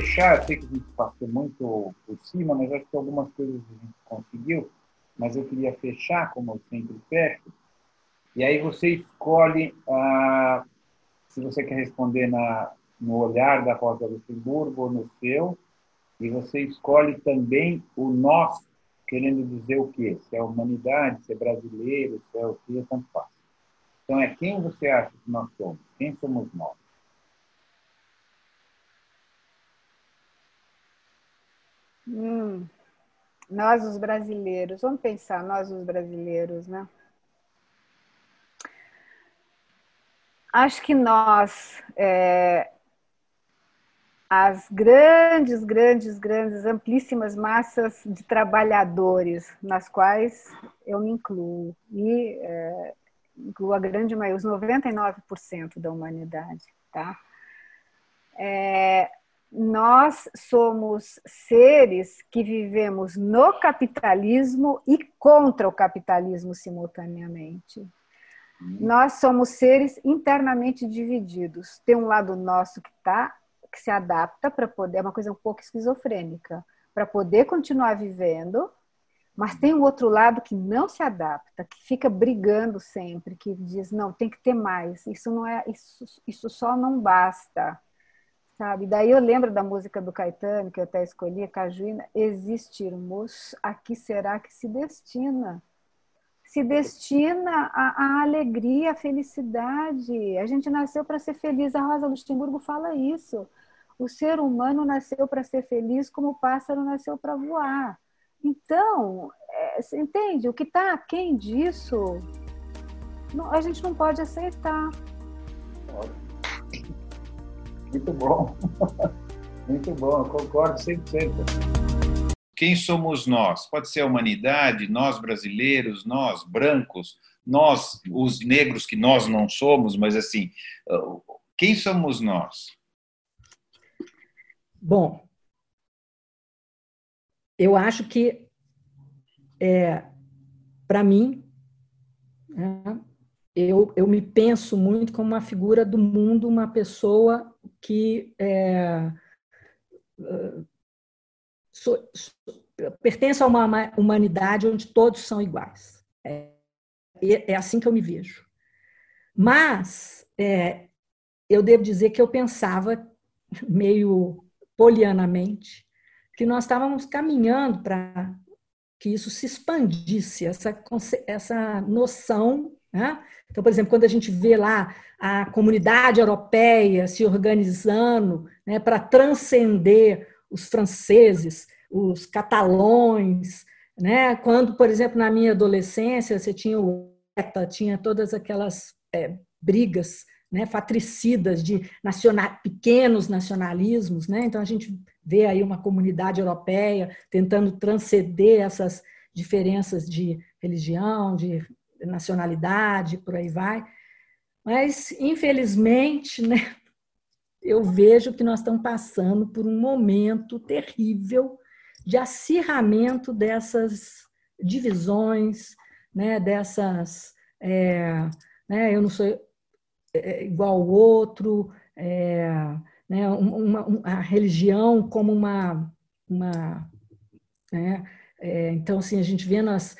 fechar, eu sei que a gente passou muito por cima, mas acho que algumas coisas a gente conseguiu, mas eu queria fechar, como eu sempre fecho, e aí você escolhe ah, se você quer responder na, no olhar da Rosa Luxemburgo ou no seu, e você escolhe também o nós, querendo dizer o quê? Se é humanidade, se é brasileiro, se é o quê, tanto faz. Então, é quem você acha que nós somos? Quem somos nós? Hum, nós, os brasileiros. Vamos pensar, nós, os brasileiros, né? Acho que nós, é, as grandes, grandes, grandes, amplíssimas massas de trabalhadores, nas quais eu me incluo, e é, incluo a grande maioria, os 99% da humanidade, tá? É, nós somos seres que vivemos no capitalismo e contra o capitalismo simultaneamente. Nós somos seres internamente divididos. Tem um lado nosso que tá, que se adapta para poder, é uma coisa um pouco esquizofrênica, para poder continuar vivendo, mas tem um outro lado que não se adapta, que fica brigando sempre, que diz não, tem que ter mais. Isso não é, isso, isso só não basta sabe? Daí eu lembro da música do Caetano, que eu até escolhi, Cajuína, existirmos, a que será que se destina? Se destina à, alegria, à felicidade. A gente nasceu para ser feliz. A Rosa Luxemburgo fala isso. O ser humano nasceu para ser feliz como o pássaro nasceu para voar. Então, é, entende? O que está aquém disso, não, a gente não pode aceitar. Muito bom. Muito bom, eu concordo 100%. Quem somos nós? Pode ser a humanidade, nós brasileiros, nós brancos, nós, os negros que nós não somos, mas assim, quem somos nós? Bom, eu acho que, é, para mim, né, eu, eu me penso muito como uma figura do mundo, uma pessoa que é, so, so, pertence a uma humanidade onde todos são iguais. É, é assim que eu me vejo. Mas é, eu devo dizer que eu pensava, meio polianamente, que nós estávamos caminhando para que isso se expandisse, essa, essa noção né? Então, por exemplo, quando a gente vê lá a comunidade europeia se organizando né, para transcender os franceses, os catalões, né? quando, por exemplo, na minha adolescência, você tinha o ETA, tinha todas aquelas é, brigas né, fatricidas de nacional, pequenos nacionalismos. Né? Então, a gente vê aí uma comunidade europeia tentando transcender essas diferenças de religião, de nacionalidade, por aí vai. Mas, infelizmente, né, eu vejo que nós estamos passando por um momento terrível de acirramento dessas divisões, né, dessas. É, né, eu não sou é, igual ao outro, é, né, uma, uma, a religião como uma. uma né, é, então, assim, a gente vê nas.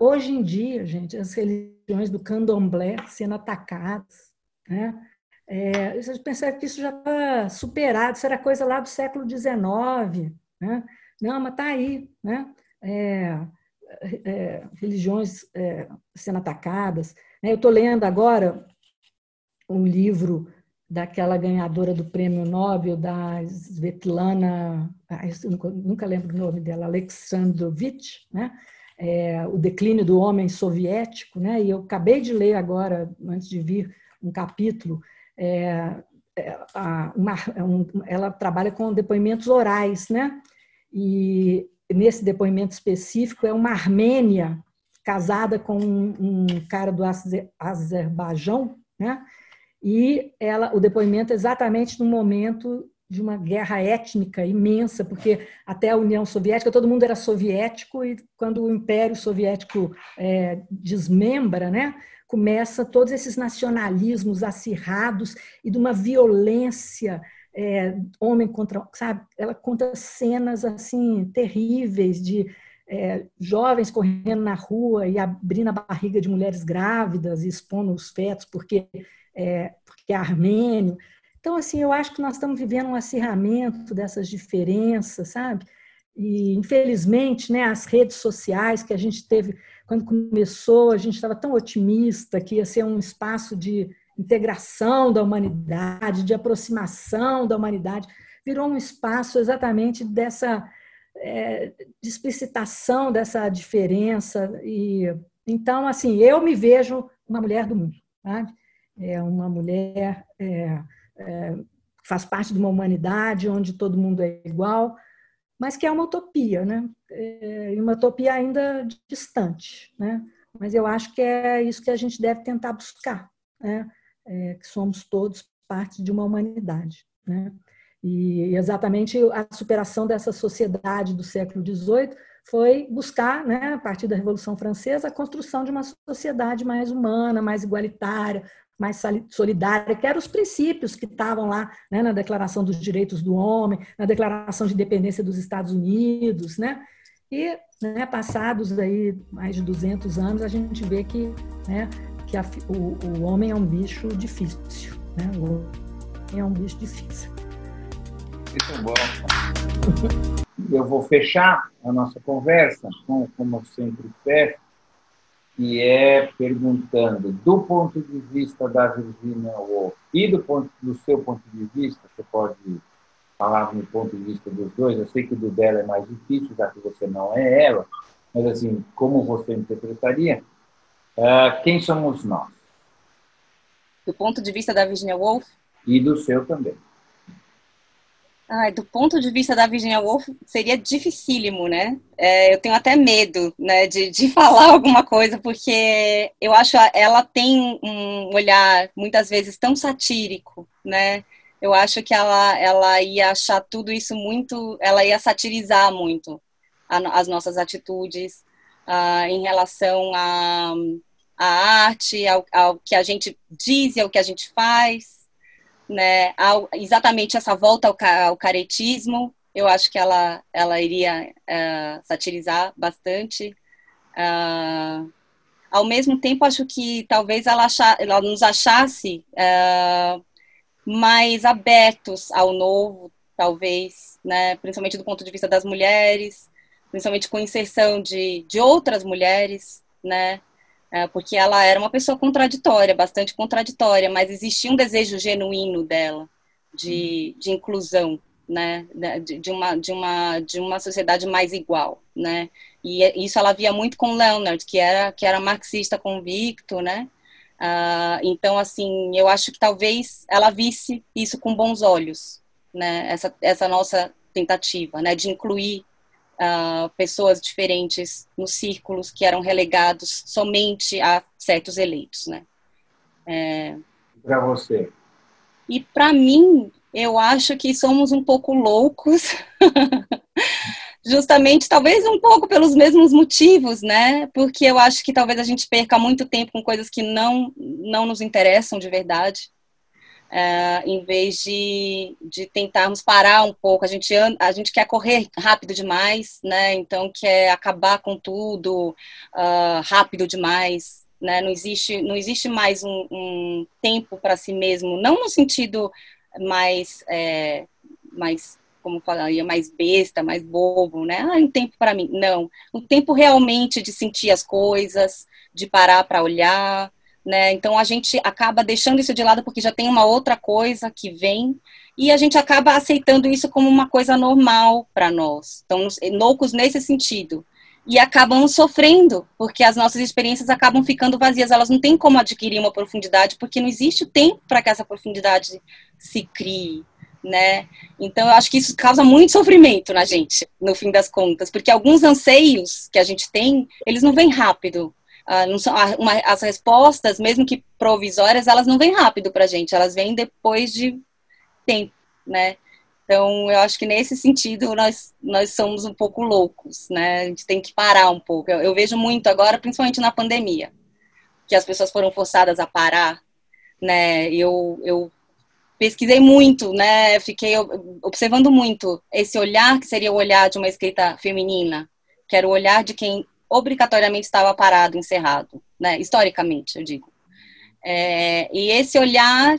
Hoje em dia, gente, as religiões do candomblé sendo atacadas, né? É, vocês pensaram que isso já está superado, isso era coisa lá do século XIX, né? Não, mas está aí, né? É, é, religiões é, sendo atacadas. Né? Eu estou lendo agora um livro daquela ganhadora do prêmio Nobel, da Svetlana, nunca, nunca lembro o nome dela, Alexandrovich, né? É, o declínio do homem soviético, né? E eu acabei de ler agora, antes de vir, um capítulo. É, é uma, um, ela trabalha com depoimentos orais, né? E nesse depoimento específico é uma armênia casada com um, um cara do Azerbaijão, né? E ela, o depoimento é exatamente no momento de uma guerra étnica imensa, porque até a União Soviética todo mundo era soviético e quando o Império Soviético é, desmembra, né, começa todos esses nacionalismos acirrados e de uma violência é, homem contra, sabe? Ela conta cenas assim terríveis de é, jovens correndo na rua e abrindo a barriga de mulheres grávidas e expondo os fetos porque é, porque é armênio. Então, assim, eu acho que nós estamos vivendo um acirramento dessas diferenças, sabe? E, infelizmente, né, as redes sociais que a gente teve, quando começou, a gente estava tão otimista que ia ser um espaço de integração da humanidade, de aproximação da humanidade, virou um espaço exatamente dessa é, de explicitação dessa diferença. E, então, assim, eu me vejo uma mulher do mundo, sabe? É uma mulher é, é, faz parte de uma humanidade onde todo mundo é igual, mas que é uma utopia, né? É uma utopia ainda distante, né? Mas eu acho que é isso que a gente deve tentar buscar, né? É, que somos todos parte de uma humanidade, né? E exatamente a superação dessa sociedade do século XVIII foi buscar, né, a partir da Revolução Francesa, a construção de uma sociedade mais humana, mais igualitária, mais solidária, que eram os princípios que estavam lá né, na Declaração dos Direitos do Homem, na Declaração de Independência dos Estados Unidos, né? E, né, passados aí mais de 200 anos, a gente vê que, né, que a, o, o homem é um bicho difícil, né? O homem é um bicho difícil. Muito bom. Eu vou fechar a nossa conversa, com, como sempre peço, que é perguntando, do ponto de vista da Virginia Woolf e do, ponto, do seu ponto de vista, você pode falar no ponto de vista dos dois, eu sei que o do dela é mais difícil, já que você não é ela, mas assim, como você interpretaria, uh, quem somos nós? Do ponto de vista da Virginia Woolf? E do seu também. Ai, do ponto de vista da Virginia Woolf, seria dificílimo, né? É, eu tenho até medo né, de, de falar alguma coisa, porque eu acho ela tem um olhar, muitas vezes, tão satírico, né? Eu acho que ela, ela ia achar tudo isso muito... Ela ia satirizar muito a, as nossas atitudes uh, em relação à a, a, arte, ao, ao que a gente diz e ao que a gente faz, né, ao, exatamente essa volta ao, ao, caretismo, eu acho que ela, ela iria uh, satirizar bastante. Uh, ao mesmo tempo, acho que talvez ela, achar, ela nos achasse uh, mais abertos ao novo, talvez, né, principalmente do ponto de vista das mulheres, principalmente com inserção de, de outras mulheres, né, porque ela era uma pessoa contraditória, bastante contraditória, mas existia um desejo genuíno dela de, de inclusão, né, de, de, uma, de, uma, de uma sociedade mais igual, né, e isso ela via muito com Leonard, que era, que era marxista convicto, né, uh, então, assim, eu acho que talvez ela visse isso com bons olhos, né, essa, essa nossa tentativa, né, de incluir uh, pessoas diferentes nos círculos que eram relegados somente a certos eleitos, né? É... Para você? E para mim, eu acho que somos um pouco loucos, justamente talvez um pouco pelos mesmos motivos, né? Porque eu acho que talvez a gente perca muito tempo com coisas que não não nos interessam de verdade uh, em vez de, de tentarmos parar um pouco. A gente, a gente quer correr rápido demais, né? Então quer acabar com tudo uh, rápido demais. Né? Não, existe, não existe mais um, um tempo para si mesmo, não no sentido mais, é, mais como falaria, mais besta, mais bobo, né? Ah, um tempo para mim. Não. Um tempo realmente de sentir as coisas, de parar para olhar, né? Então a gente acaba deixando isso de lado porque já tem uma outra coisa que vem e a gente acaba aceitando isso como uma coisa normal para nós. Então, loucos nesse sentido. E acabam sofrendo, porque as nossas experiências acabam ficando vazias, elas não têm como adquirir uma profundidade, porque não existe tempo para que essa profundidade se crie, né? Então, eu acho que isso causa muito sofrimento na gente, no fim das contas, porque alguns anseios que a gente tem, eles não vêm rápido, ah, não são, uma, as respostas, mesmo que provisórias, elas não vêm rápido para a gente, elas vêm depois de tempo, né? Então, eu acho que nesse sentido nós, nós somos um pouco loucos, né? A gente tem que parar um pouco. Eu, eu vejo muito agora, principalmente na pandemia, que as pessoas foram forçadas a parar, né? Eu, eu pesquisei muito, né? Fiquei observando muito esse olhar que seria o olhar de uma escrita feminina, que era o olhar de quem obrigatoriamente estava parado, encerrado, né? Historicamente, eu digo. É, e esse olhar,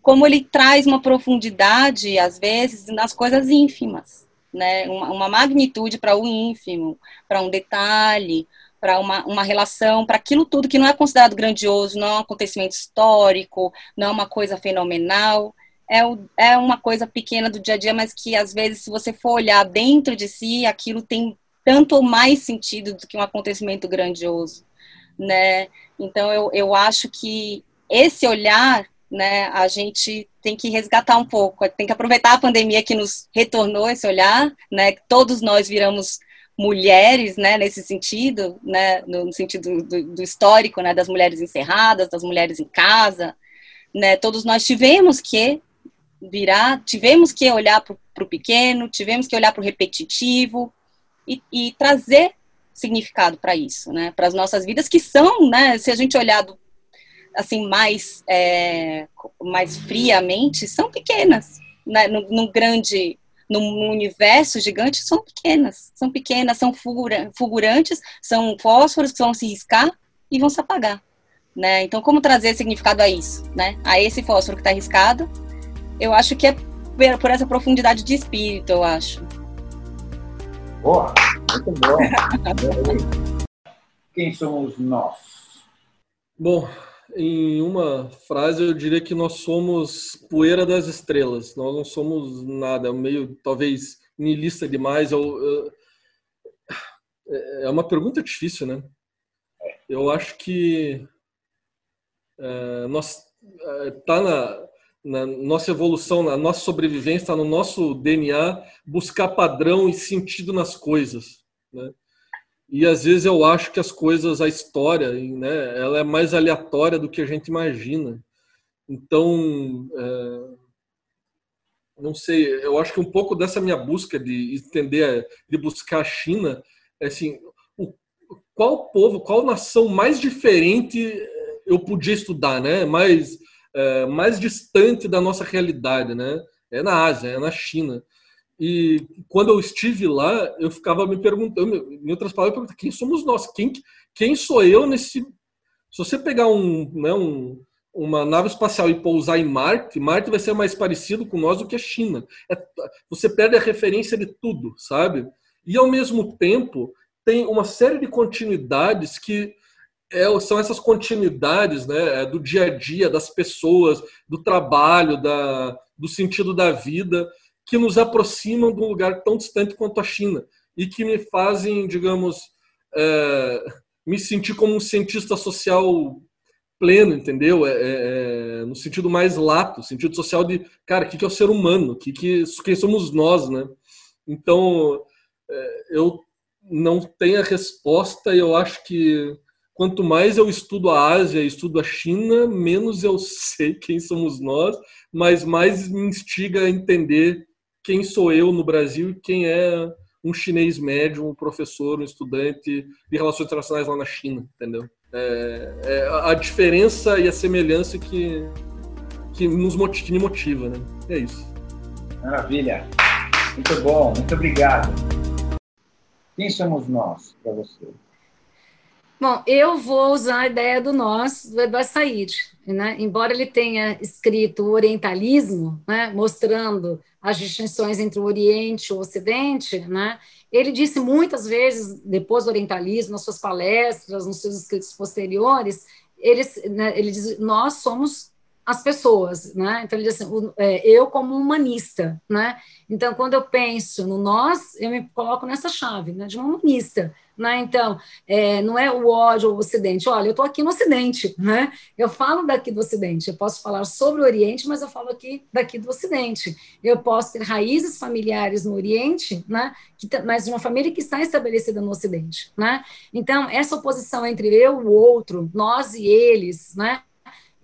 como ele traz uma profundidade, às vezes, nas coisas ínfimas, né? Uma, uma magnitude para o ínfimo, para um detalhe, para uma, uma relação, para aquilo tudo que não é considerado grandioso, não é um acontecimento histórico, não é uma coisa fenomenal, é, o, é uma coisa pequena do dia a dia, mas que às vezes, se você for olhar dentro de si, aquilo tem tanto mais sentido do que um acontecimento grandioso, né? Então eu, eu acho que esse olhar, né, a gente tem que resgatar um pouco, tem que aproveitar a pandemia que nos retornou esse olhar, né? Todos nós viramos mulheres, né, nesse sentido, né, no sentido do, do, histórico, né, das mulheres encerradas, das mulheres em casa, né, todos nós tivemos que virar, tivemos que olhar para o pequeno, tivemos que olhar para o repetitivo e, e, trazer significado para isso, né, para as nossas vidas que são, né, se a gente olhar assim mais é, mais friamente, são pequenas, né, no, no grande num universo gigante são pequenas, são pequenas, são fulgurantes, são fósforos que vão se riscar e vão se apagar, né? Então, como trazer significado a isso, né? A esse fósforo que está riscado, eu acho que é por essa profundidade de espírito, eu acho. Boa, muito bom. Quem somos nós? Bom, em uma frase, eu diria que nós somos poeira das estrelas. Nós não somos nada, meio talvez niilista demais. Eu, eu, é uma pergunta difícil, né? Eu acho que é, nós é, tá na, na nossa evolução, na nossa sobrevivência, está no nosso DNA buscar padrão e sentido nas coisas, né? E às vezes eu acho que as coisas, a história, né, ela é mais aleatória do que a gente imagina. Então, é, não sei, eu acho que um pouco dessa minha busca de entender, de buscar a China, é assim, o, qual povo, qual nação mais diferente eu podia estudar, né? Mais, é, mais distante da nossa realidade, né? É na Ásia, é na China. E quando eu estive lá, eu ficava me perguntando, em outras palavras, quem somos nós? Quem, quem sou eu nesse. Se você pegar um, né, um, uma nave espacial e pousar em Marte, Marte vai ser mais parecido com nós do que a China. É, você perde a referência de tudo, sabe? E ao mesmo tempo, tem uma série de continuidades que é, são essas continuidades né, do dia a dia, das pessoas, do trabalho, da, do sentido da vida que nos aproximam de um lugar tão distante quanto a China e que me fazem, digamos, é, me sentir como um cientista social pleno, entendeu? É, é, é no sentido mais lato, sentido social de, cara, o que, é o ser humano? Que, que, quem somos nós, né? Então, é, eu não tenho a resposta e eu acho que quanto mais eu estudo a Ásia, estudo a China, menos eu sei quem somos nós, mas mais me instiga a entender quem sou eu no Brasil e quem é um chinês médio, um professor, um estudante de relações internacionais lá na China, entendeu? É, é a diferença e a semelhança que, que nos motiva, que me motiva, né? É isso. Maravilha. Muito bom, muito obrigado. Quem somos nós para você? Bom, eu vou usar a ideia do nós, do Eduardo Said. Né? Embora ele tenha escrito o orientalismo, né? mostrando as distinções entre o Oriente e o Ocidente, né? ele disse muitas vezes, depois do orientalismo, nas suas palestras, nos seus escritos posteriores, ele, né, ele diz, nós somos as pessoas, né? Então ele diz assim, é, eu como humanista, né? Então quando eu penso no nós, eu me coloco nessa chave, né? De um humanista, né? Então é, não é o ódio ou o Ocidente. Olha, eu estou aqui no Ocidente, né? Eu falo daqui do Ocidente. Eu posso falar sobre o Oriente, mas eu falo aqui daqui do Ocidente. Eu posso ter raízes familiares no Oriente, né? Que, mas de uma família que está estabelecida no Ocidente, né? Então essa oposição entre eu o outro, nós e eles, né?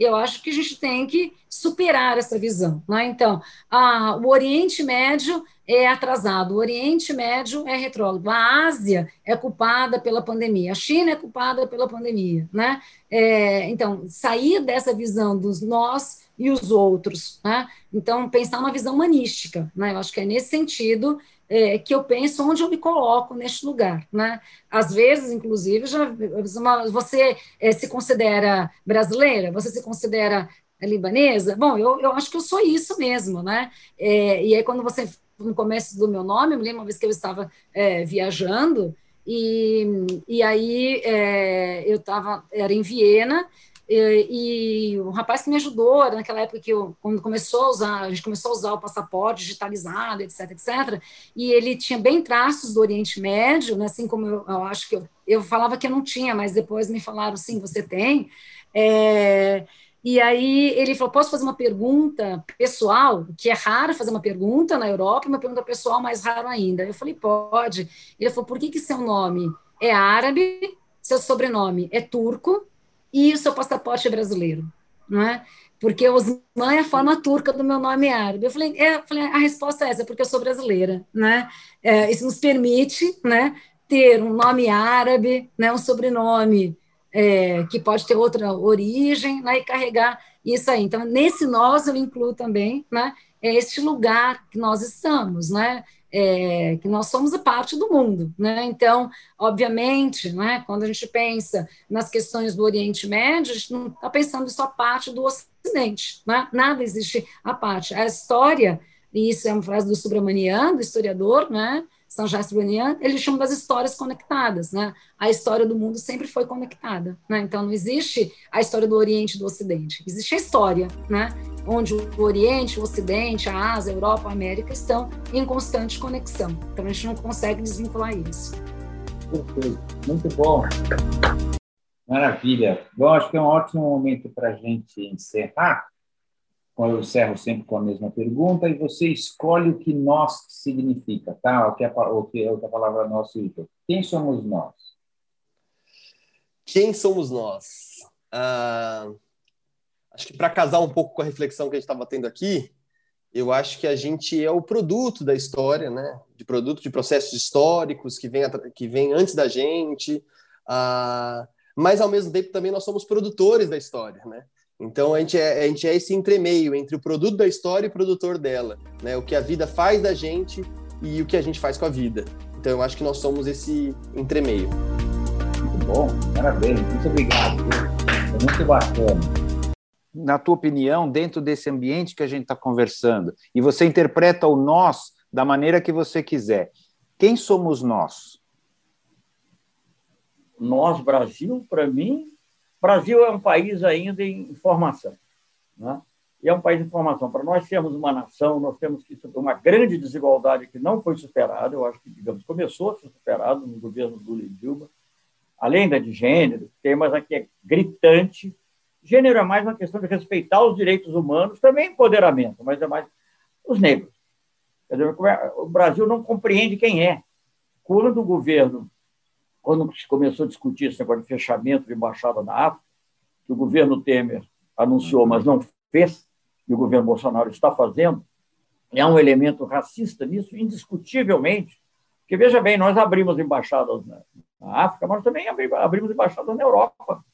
eu acho que a gente tem que superar essa visão. Né? Então, a, o Oriente Médio é atrasado, o Oriente Médio é retrógrado, a Ásia é culpada pela pandemia, a China é culpada pela pandemia. Né? É, então, sair dessa visão dos nós e os outros. Né? Então, pensar uma visão humanística. Né? Eu acho que é nesse sentido é, que eu penso onde eu me coloco neste lugar, né? Às vezes, inclusive, já, você é, se considera brasileira, você se considera libanesa? Bom, eu, eu acho que eu sou isso mesmo, né? É, e aí, quando você, no começo do meu nome, eu me lembro uma vez que eu estava é, viajando, e, e aí é, eu estava, era em Viena, e, e o rapaz que me ajudou, naquela época que eu, quando começou a usar, a gente começou a usar o passaporte digitalizado, etc, etc, e ele tinha bem traços do Oriente Médio, né, assim como eu, eu acho que eu, eu falava que eu não tinha, mas depois me falaram, sim, você tem. É, e aí ele falou: posso fazer uma pergunta pessoal, que é raro fazer uma pergunta na Europa, uma pergunta pessoal mais raro ainda. Eu falei: pode. Ele falou: por que, que seu nome é árabe, seu sobrenome é turco e o seu passaporte é brasileiro, não é? Porque Osman é a forma turca do meu nome árabe. Eu falei, é, falei, a resposta é essa, porque eu sou brasileira, né? É, isso nos permite, né, ter um nome árabe, né, um sobrenome é, que pode ter outra origem, né, e carregar isso aí. Então, nesse nós eu incluo também, né, é este lugar que nós estamos, né? é, que nós somos a parte do mundo, né? Então, obviamente, né, quando a gente pensa nas questões do Oriente Médio, a gente não está pensando só parte do Ocidente, né? Nada existe a parte. A história, e isso é uma frase do Subramanian, do historiador, né? Sanjay Subramanian, ele chama das histórias conectadas, né? A história do mundo sempre foi conectada, né? Então, não existe a história do Oriente e do Ocidente, existe a história, né? onde o Oriente, o Ocidente, a Ásia, a Europa, a América estão em constante conexão. Então a gente não consegue desvincular isso. Perfeito, muito bom. Maravilha. Bom, acho que é um ótimo momento para a gente encerrar. Eu encerro sempre com a mesma pergunta e você escolhe o que nós significa, tá? O que é, o que é palavra nós significa. Quem somos nós? Quem somos nós? Uh acho que para casar um pouco com a reflexão que a gente estava tendo aqui, eu acho que a gente é o produto da história, né? De produto de processos históricos que vem, que vem antes da gente, ah, mas ao mesmo tempo também nós somos produtores da história, né? Então a gente, é, a gente é esse entremeio entre o produto da história e o produtor dela, né? O que a vida faz da gente e o que a gente faz com a vida. Então eu acho que nós somos esse entremeio. Muito bom, parabéns, muito obrigado. É muito bacana na tua opinião, dentro desse ambiente que a gente está conversando, e você interpreta o nós da maneira que você quiser, quem somos nós? Nós, Brasil, para mim, Brasil é um país ainda em formação. Né? E é um país em formação. Para nós sermos uma nação, nós temos que superar uma grande desigualdade que não foi superada, eu acho que, digamos, começou a ser superado no governo do Lula e Dilma, além da de gênero, tem, mas aqui é gritante, Gênero é mais uma questão de respeitar os direitos humanos, também empoderamento, mas é mais os negros. Dizer, o Brasil não compreende quem é. Quando o governo, quando se começou a discutir esse negócio de fechamento de embaixada na África, que o governo Temer anunciou, mas não fez, e o governo Bolsonaro está fazendo, é um elemento racista nisso, indiscutivelmente. Porque, veja bem, nós abrimos embaixadas na, África, mas também abrimos embaixadas na Europa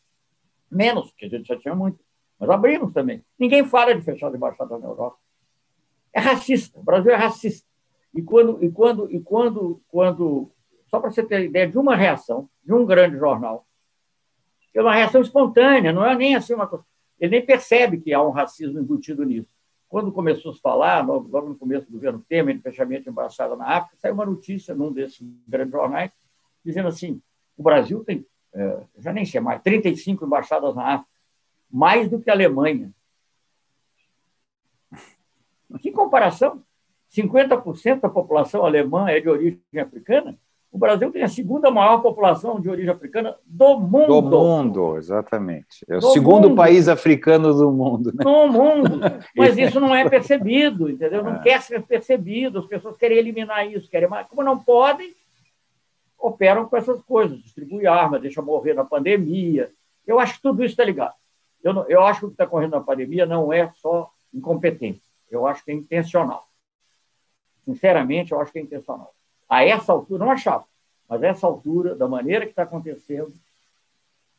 menos, porque a gente já tinha muito, mas abrimos também. Ninguém fala de fechar a embaixada na Europa. É racista, o Brasil é racista. E quando, e quando, e quando, quando só para você ter ideia de uma reação de um grande jornal, é uma reação espontânea, não é nem assim uma coisa. Ele nem percebe que há um racismo embutido nisso. Quando começou a falar, logo no começo do governo Temer, de fechamento de embaixada na África, saiu uma notícia num desses grandes jornais, dizendo assim: o Brasil tem é, já nem sei mais, 35 embaixadas na África, mais do que a Alemanha. Que comparação? 50% da população alemã é de origem africana. O Brasil tem a segunda maior população de origem africana do mundo. Do mundo, exatamente. É o do segundo mundo. país africano do mundo. Né? Do mundo. Mas isso não é percebido, entendeu? Não é. quer ser percebido. As pessoas querem eliminar isso, querem mais. Como não podem, operam com essas coisas, distribui arma, deixa morrer na pandemia. Eu acho que tudo isso está ligado. Eu, não, eu acho que o que está correndo na pandemia não é só incompetência, eu acho que é intencional. Sinceramente, eu acho que é intencional. A essa altura, não achava, mas a essa altura, da maneira que está acontecendo,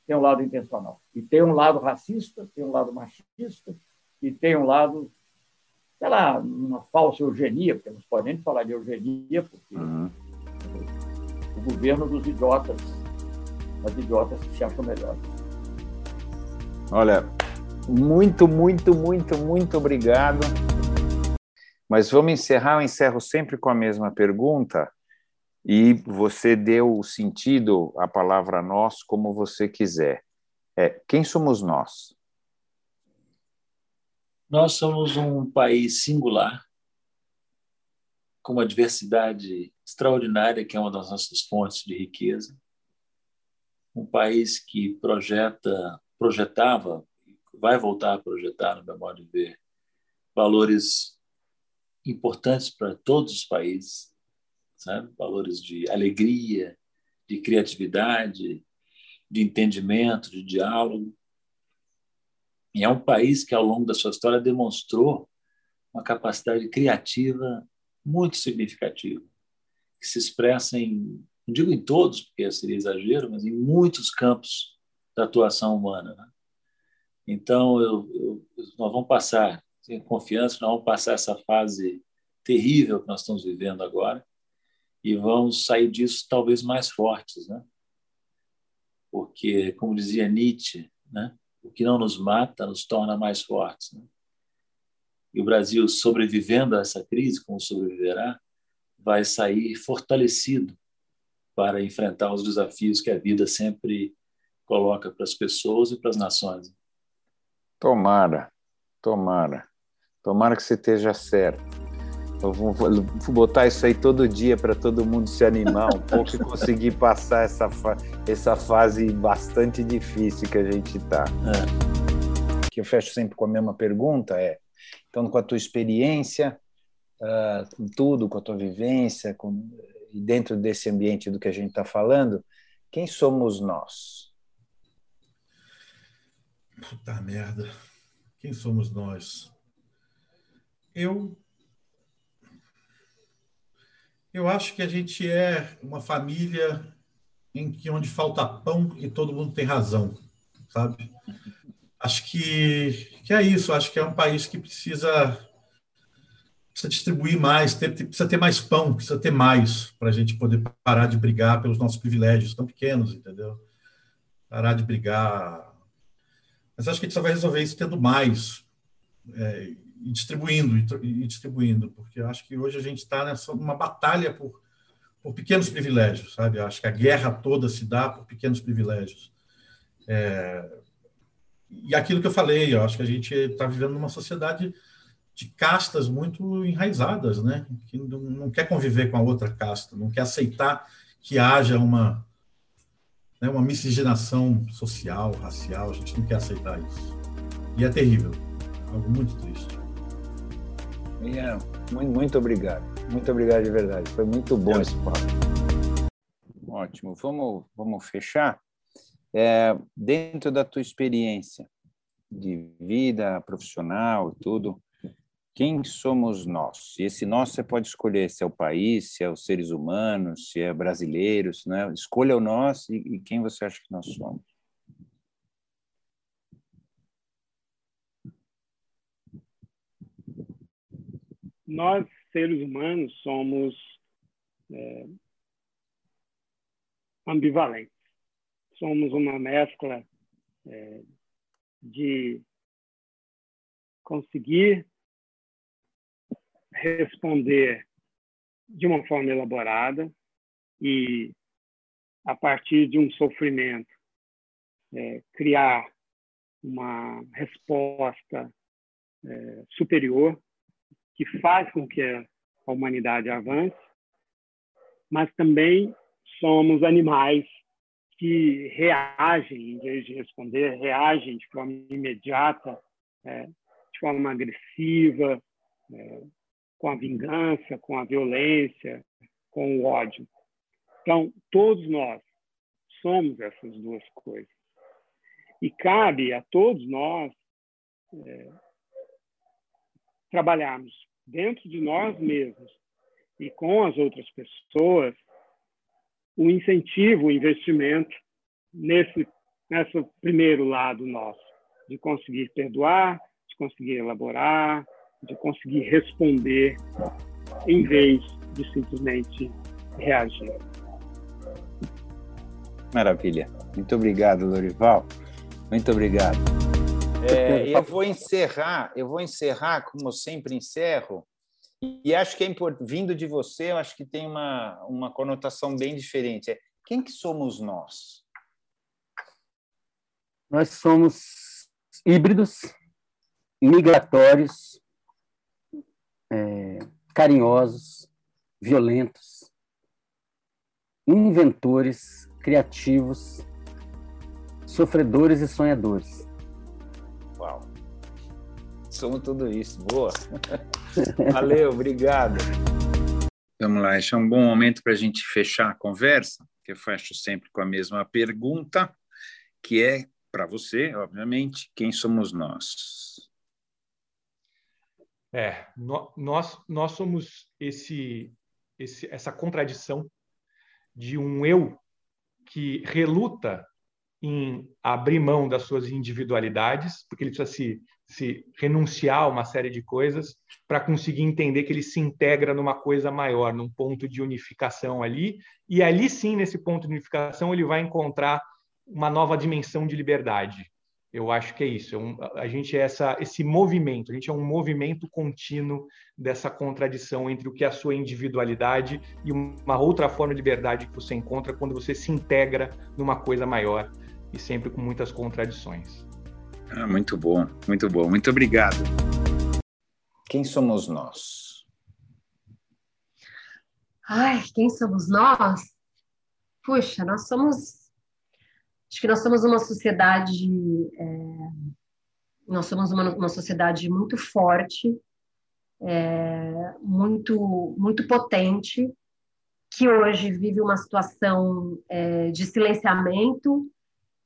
tem um lado intencional. E tem um lado racista, tem um lado machista, e tem um lado, sei lá, uma falsa eugenia, porque não se pode nem falar de eugenia, porque uhum. o governo dos idiotas, das idiotas que se acham melhores. Olha, muito, muito, muito, muito obrigado. Mas vamos encerrar, eu encerro sempre com a mesma pergunta, e você deu o sentido à palavra nós como você quiser. É, quem somos nós? Nós somos um país singular, com uma diversidade extraordinária, que é uma das nossas fontes de riqueza. Um país que projeta, projetava, vai voltar a projetar, no meu modo de ver, valores importantes para todos os países, sabe? Valores de alegria, de criatividade, de entendimento, de diálogo. E é um país que, ao longo da sua história, demonstrou uma capacidade criativa muito significativa, que se expressa em, não digo em todos, porque seria exagero, mas em muitos campos da atuação humana. Né? Então, eu, eu, nós vamos passar, tenho confiança, nós vamos passar essa fase terrível que nós estamos vivendo agora e vamos sair disso talvez mais fortes, né? Porque, como dizia Nietzsche, né? O que não nos mata nos torna mais fortes. Né? E o Brasil, sobrevivendo a essa crise, como sobreviverá, vai sair fortalecido para enfrentar os desafios que a vida sempre coloca para as pessoas e para as nações. Tomara, tomara. Tomara que você esteja certo. Eu vou, vou botar isso aí todo dia para todo mundo se animar um pouco e conseguir passar essa, fa essa fase bastante difícil que a gente está. É. Que eu fecho sempre com a mesma pergunta é, então, com a tua experiência, uh, com tudo, com a tua vivência, com, dentro desse ambiente do que a gente está falando, quem somos nós? Puta merda. Quem somos nós? Eu eu acho que a gente é uma família em que onde falta pão e todo mundo tem razão, sabe? Acho que, que é isso. Acho que é um país que precisa precisa distribuir mais, ter, precisa ter mais pão, precisa ter mais para a gente poder parar de brigar pelos nossos privilégios tão pequenos, entendeu? Parar de brigar. Mas acho que a gente só vai resolver isso tendo mais. É, e distribuindo e, distribuindo, porque acho que hoje a gente está nessa uma batalha por, por pequenos privilégios, sabe? Acho que a guerra toda se dá por pequenos privilégios. É, e aquilo que eu falei, eu acho que a gente está vivendo numa sociedade de castas muito enraizadas, né? Que não, não quer conviver com a outra casta, não quer aceitar que haja uma né, uma miscigenação social, racial, a gente não quer aceitar isso. E é terrível, algo muito triste. Muito, muito obrigado. Muito obrigado de verdade. Foi muito bom esse papo. Ótimo. Vamos, vamos fechar. É, dentro da tua experiência de vida profissional e tudo, quem somos nós? E esse nós você pode escolher se é o país, se é os seres humanos, se é brasileiros, né? Escolha o nós e, e quem você acha que nós somos. Nós, seres humanos, somos é, ambivalentes. Somos uma mescla é, de conseguir responder de uma forma elaborada e, a partir de um sofrimento, é, criar uma resposta é, superior que faz com que a humanidade avance, mas também somos animais que reagem, em vez de responder, reagem de forma imediata, é, de forma agressiva, é, com a vingança, com a violência, com o ódio. Então, todos nós somos essas duas coisas. E cabe a todos nós é, trabalharmos dentro de nós mesmos e com as outras pessoas o incentivo, o investimento nesse, nesse primeiro lado nosso, de conseguir perdoar, de conseguir elaborar, de conseguir responder em vez de simplesmente reagir. Maravilha. Muito obrigado, Lorival. Muito obrigado. É, eu vou encerrar, eu vou encerrar como eu sempre encerro, e acho que é vindo de você, eu acho que tem uma, uma conotação bem diferente. É, quem que somos nós? Nós somos híbridos, migratórios, é, carinhosos, violentos, inventores, criativos, sofredores e sonhadores. Somos tudo isso. Boa! Valeu, obrigado. Vamos lá, esse é um bom momento para a gente fechar a conversa, que eu fecho sempre com a mesma pergunta, que é para você, obviamente, quem somos nós? É, nós, nós somos esse, esse, essa contradição de um eu que reluta em abrir mão das suas individualidades, porque ele precisa se, se renunciar a uma série de coisas para conseguir entender que ele se integra numa coisa maior, num ponto de unificação ali, e ali sim, nesse ponto de unificação, ele vai encontrar uma nova dimensão de liberdade. Eu acho que é isso. É a gente é essa, esse movimento, a gente é um movimento contínuo dessa contradição entre o que é a sua individualidade e uma outra forma de liberdade que você encontra quando você se integra numa coisa maior e sempre com muitas contradições. Ah, muito bom, muito bom. Muito obrigado. Quem somos nós? Ai, quem somos nós? Puxa, nós somos Acho que nós somos uma sociedade, é, nós somos uma, uma sociedade muito forte, é, muito, muito potente, que hoje vive uma situação é, de silenciamento,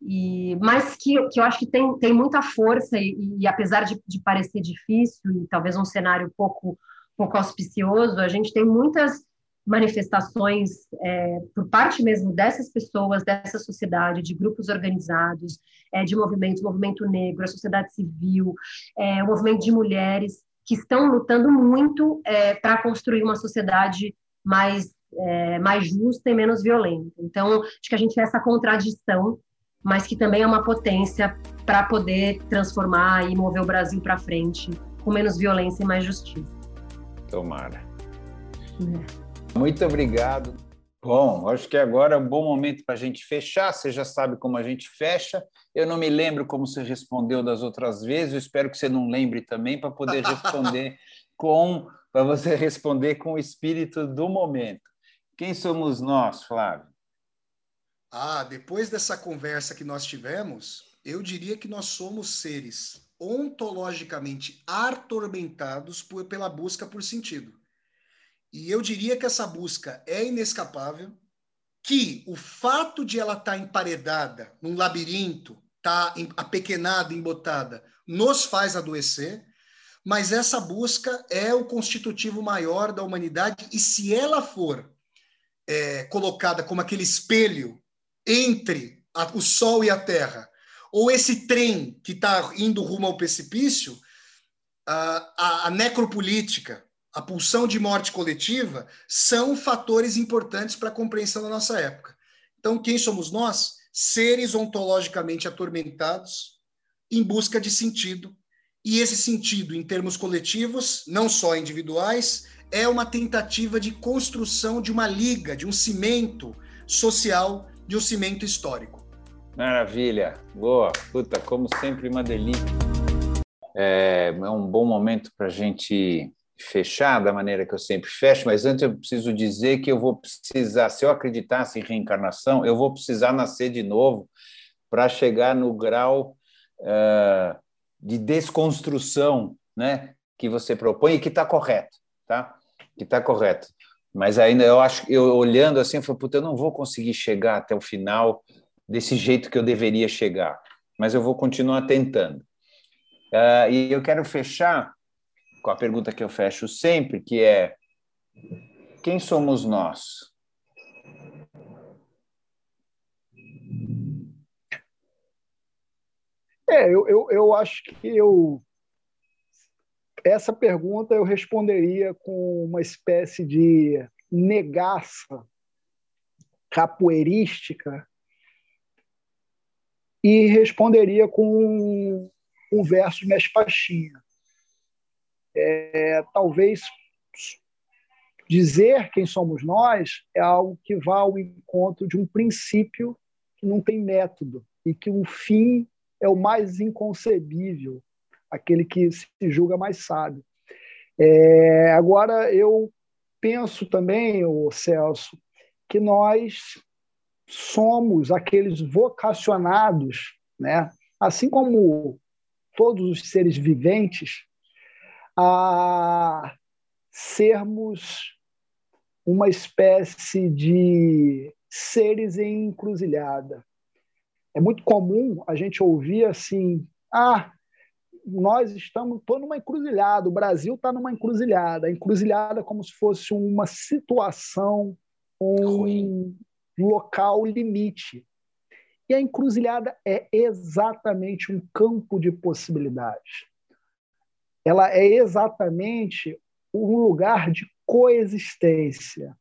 e, mas que, que eu acho que tem, tem muita força, e, e apesar de, de parecer difícil, e talvez um cenário pouco, pouco auspicioso, a gente tem muitas manifestações é, por parte mesmo dessas pessoas, dessa sociedade, de grupos organizados, é, de movimentos, movimento negro, a sociedade civil, é, o movimento de mulheres que estão lutando muito é, para construir uma sociedade mais é, mais justa e menos violenta. Então, acho que a gente tem essa contradição, mas que também é uma potência para poder transformar e mover o Brasil para frente com menos violência e mais justiça. Tomara. É. Muito obrigado. Bom, acho que agora é um bom momento para a gente fechar. Você já sabe como a gente fecha. Eu não me lembro como você respondeu das outras vezes. Eu espero que você não lembre também para poder responder com para você responder com o espírito do momento. Quem somos nós, Flávio? Ah, depois dessa conversa que nós tivemos, eu diria que nós somos seres ontologicamente atormentados por, pela busca por sentido. E eu diria que essa busca é inescapável, que o fato de ela estar tá emparedada num labirinto, tá apequenada, embotada, nos faz adoecer, mas essa busca é o constitutivo maior da humanidade, e se ela for é, colocada como aquele espelho entre a, o Sol e a Terra, ou esse trem que está indo rumo ao precipício, a, a, a necropolítica, a pulsão de morte coletiva são fatores importantes para a compreensão da nossa época. Então, quem somos nós? Seres ontologicamente atormentados em busca de sentido. E esse sentido, em termos coletivos, não só individuais, é uma tentativa de construção de uma liga, de um cimento social, de um cimento histórico. Maravilha, boa, puta, como sempre, uma delícia. É, é um bom momento para a gente fechar da maneira que eu sempre fecho, mas antes eu preciso dizer que eu vou precisar, se eu acreditasse em reencarnação, eu vou precisar nascer de novo para chegar no grau uh, de desconstrução né, que você propõe e que está correto, tá? Que está correto. Mas ainda eu acho, eu olhando assim, eu falei, puta, eu não vou conseguir chegar até o final desse jeito que eu deveria chegar mas eu vou continuar tentando. Uh, e eu quero fechar com a pergunta que eu fecho sempre, que é: quem somos nós? É, eu, eu, eu acho que eu essa pergunta eu responderia com uma espécie de negaça capoeirística e responderia com um verso Pastinha. É, talvez dizer quem somos nós é algo que vá ao encontro de um princípio que não tem método e que o fim é o mais inconcebível, aquele que se julga mais sábio. É, agora, eu penso também, o Celso, que nós somos aqueles vocacionados, né? assim como todos os seres viventes, a sermos uma espécie de seres em encruzilhada. É muito comum a gente ouvir assim: ah, nós estamos tô numa encruzilhada, o Brasil está numa encruzilhada. A encruzilhada é como se fosse uma situação, um Ruim. local limite. E a encruzilhada é exatamente um campo de possibilidades. Ela é exatamente um lugar de coexistência.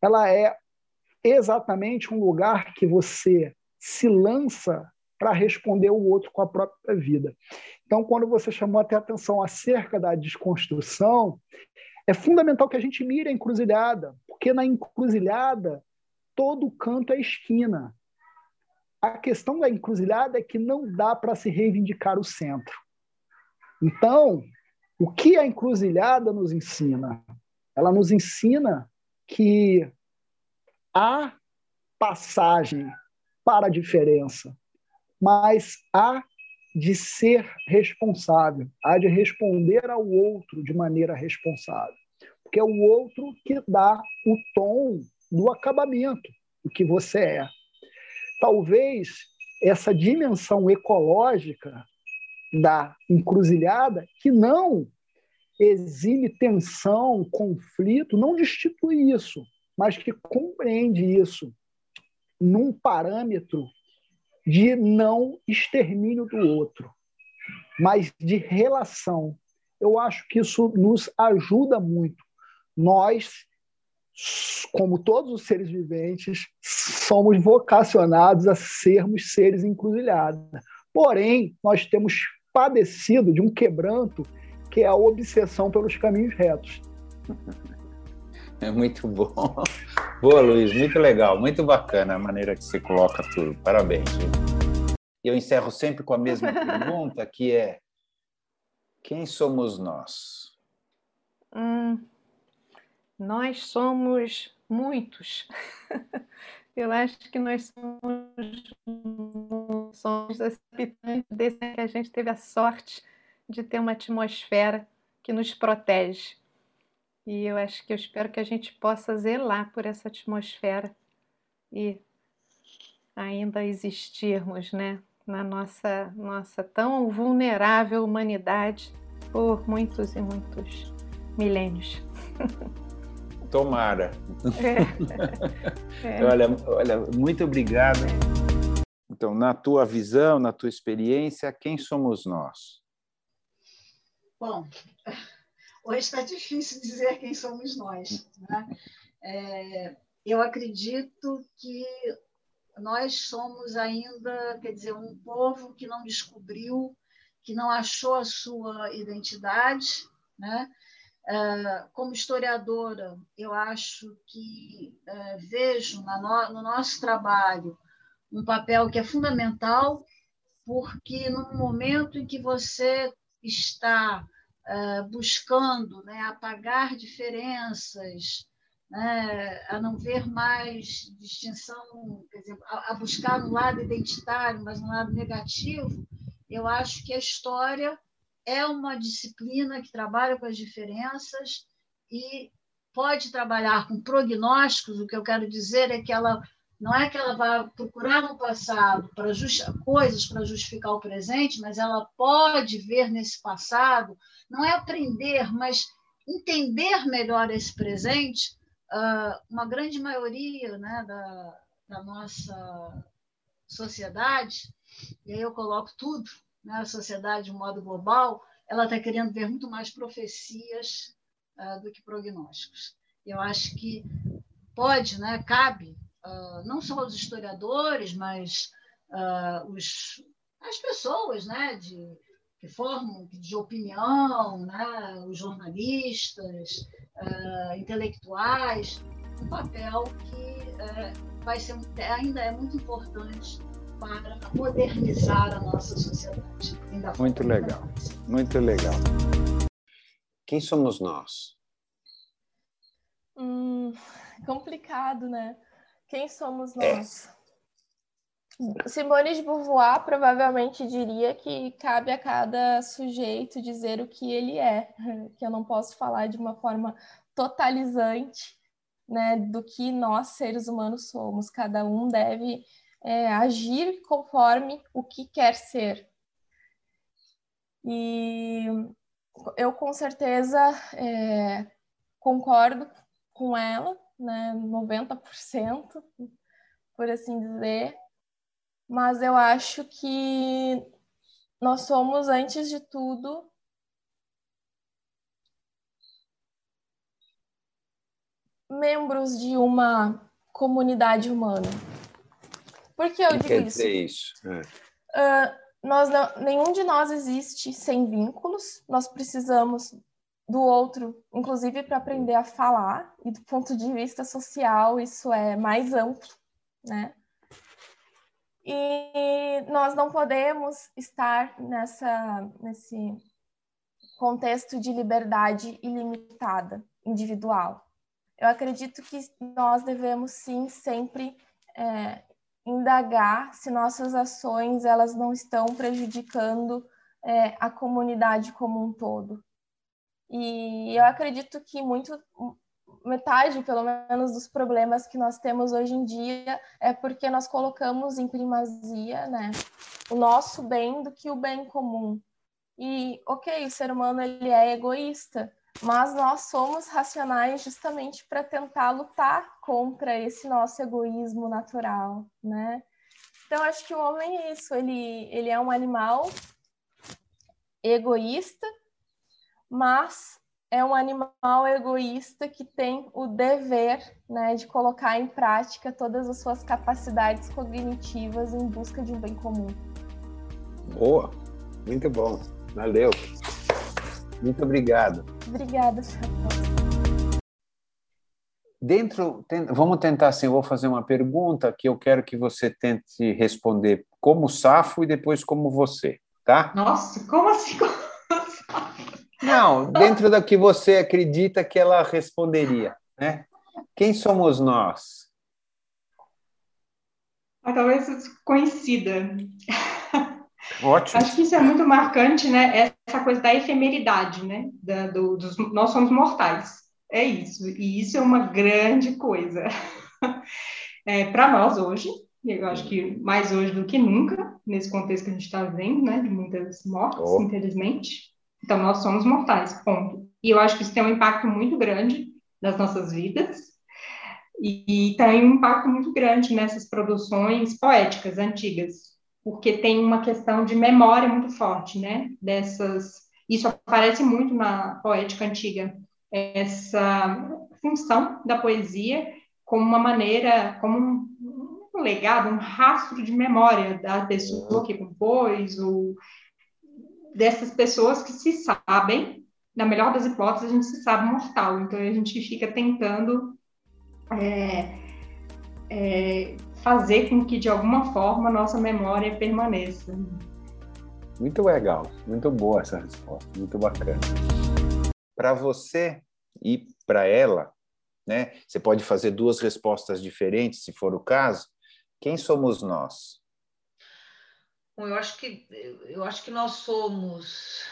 Ela é exatamente um lugar que você se lança para responder o outro com a própria vida. Então, quando você chamou até atenção acerca da desconstrução, é fundamental que a gente mire a encruzilhada, porque na encruzilhada todo canto é esquina. A questão da encruzilhada é que não dá para se reivindicar o centro. Então, o que a encruzilhada nos ensina? Ela nos ensina que há passagem para a diferença, mas há de ser responsável, há de responder ao outro de maneira responsável, porque é o outro que dá o tom do acabamento do que você é. Talvez essa dimensão ecológica da encruzilhada que não exime tensão, conflito, não destitui isso, mas que compreende isso num parâmetro de não extermínio do outro, mas de relação. Eu acho que isso nos ajuda muito. Nós, como todos os seres viventes, somos vocacionados a sermos seres encruzilhados. Porém, nós temos padecido de um quebranto que é a obsessão pelos caminhos retos. É muito bom. Boa, Luiz, muito legal, muito bacana a maneira que você coloca tudo. Parabéns. E eu encerro sempre com a mesma pergunta, que é: quem somos nós? Hum, nós somos muitos. Eu acho que nós somos, somos habitantes desse que a gente teve a sorte de ter uma atmosfera que nos protege e eu acho que eu espero que a gente possa zelar por essa atmosfera e ainda existirmos, né, na nossa nossa tão vulnerável humanidade por muitos e muitos milênios. Tomara. É. É. olha, olha, muito obrigado. Então, na tua visão, na tua experiência, quem somos nós? Bom, Hoje está difícil dizer quem somos nós. Né? É, eu acredito que nós somos ainda, quer dizer, um povo que não descobriu, que não achou a sua identidade, né? É, como historiadora, eu acho que é, vejo no nosso trabalho um papel que é fundamental, porque no momento em que você está uh, buscando né, apagar diferenças, né, a não ver mais distinção, exemplo, a, a buscar no lado identitário, mas no lado negativo, eu acho que a história é uma disciplina que trabalha com as diferenças e pode trabalhar com prognósticos, o que eu quero dizer é que ela Não é que ela vai procurar no passado para coisas para justificar o presente, mas ela pode ver nesse passado, não é aprender, mas entender melhor esse presente. Uh, uma grande maioria né, da, da nossa sociedade, e aí eu coloco tudo, né, a sociedade de um modo global, ela está querendo ver muito mais profecias uh, do que prognósticos. Eu acho que pode, né, cabe, uh, não só os historiadores, mas uh, os, as pessoas né, de, que formam de opinião, né, os jornalistas, intelectuais, um papel que vai ser, ainda é muito importante para modernizar a nossa sociedade. Muito legal, muito legal. Quem somos nós? Hum, complicado, né? Quem somos é. nós? É. Simone de Beauvoir provavelmente diria que cabe a cada sujeito dizer o que ele é, que eu não posso falar de uma forma totalizante, né, do que nós seres humanos somos. Cada um deve é, agir conforme o que quer ser. E eu com certeza é, concordo com ela, né, 90%, por assim dizer, mas eu acho que nós somos, antes de tudo, membros de uma comunidade humana. Por que eu digo quer isso? Isso? É. Uh, nós não, nenhum de nós existe sem vínculos. Nós precisamos do outro, inclusive para aprender a falar. E do ponto de vista social, isso é mais amplo, né? E nós não podemos estar nessa nesse contexto de liberdade ilimitada, individual. Eu acredito que nós devemos sim sempre é, indagar se nossas ações elas não estão prejudicando é, a comunidade como um todo. E eu acredito que muito metade, pelo menos, dos problemas que nós temos hoje em dia é porque nós colocamos em primazia, né, o nosso bem do que o bem comum. E, ok, o ser humano ele é egoísta, mas nós somos racionais justamente para tentar lutar contra esse nosso egoísmo natural, né? Então acho que o homem é isso, ele ele é um animal egoísta, mas é um animal egoísta que tem o dever, né, de colocar em prática todas as suas capacidades cognitivas em busca de um bem comum. Boa, muito bom, valeu. Muito obrigado. Obrigada, Dentro, vamos tentar assim, eu vou fazer uma pergunta que eu quero que você tente responder como Safo e depois como você, tá? Nossa, como assim? Não, dentro da que você acredita que ela responderia, né? Quem somos nós? Ah, talvez conhecida. Ótimo. Acho que isso é muito marcante, né? Essa coisa da efemeridade, né? Da, do, dos, nós somos mortais. É isso. E isso é uma grande coisa. É, Para nós hoje, eu acho que mais hoje do que nunca, nesse contexto que a gente está vivendo, né? De muitas mortes, oh. infelizmente. Então, nós somos mortais, ponto. E eu acho que isso tem um impacto muito grande nas nossas vidas. E, e tem um impacto muito grande nessas produções poéticas antigas, porque tem uma questão de memória muito forte, né? Dessas, isso aparece muito na poética antiga, essa função da poesia como uma maneira, como um, um legado, um rastro de memória da pessoa que compôs, ou dessas pessoas que se sabem, na melhor das hipóteses, a gente se sabe mortal, então a gente fica tentando é, é, fazer com que, de alguma forma, nossa memória permaneça. Muito legal, muito boa essa resposta, muito bacana. Para você e para ela, né? Você pode fazer duas respostas diferentes, se for o caso. Quem somos nós? Bom, eu acho que eu acho que nós somos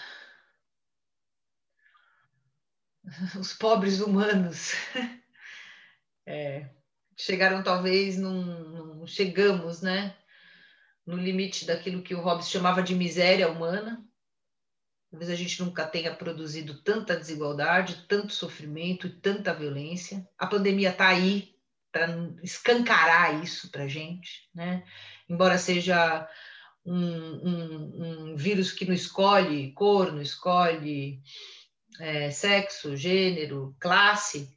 os pobres humanos. É, chegaram talvez num, num, chegamos, né, no limite daquilo que o Hobbes chamava de miséria humana. Talvez a gente nunca tenha produzido tanta desigualdade, tanto sofrimento e tanta violência. A pandemia está aí para escancarar isso para gente, né? Embora seja um, um, um, vírus que não escolhe cor, não escolhe é, sexo, gênero, classe,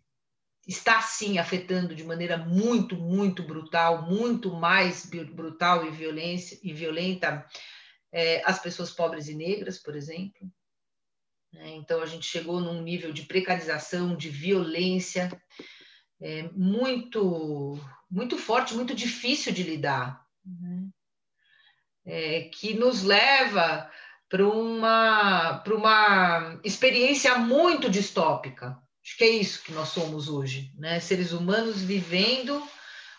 está sim afetando de maneira muito, muito brutal, muito mais brutal e, violência, e violenta é, as pessoas pobres e negras, por exemplo. É, então, a gente chegou num nível de precarização, de violência é, muito, muito forte, muito difícil de lidar, né? É, que nos leva para uma, uma experiência muito distópica. Acho que é isso que nós somos hoje, né? Seres humanos vivendo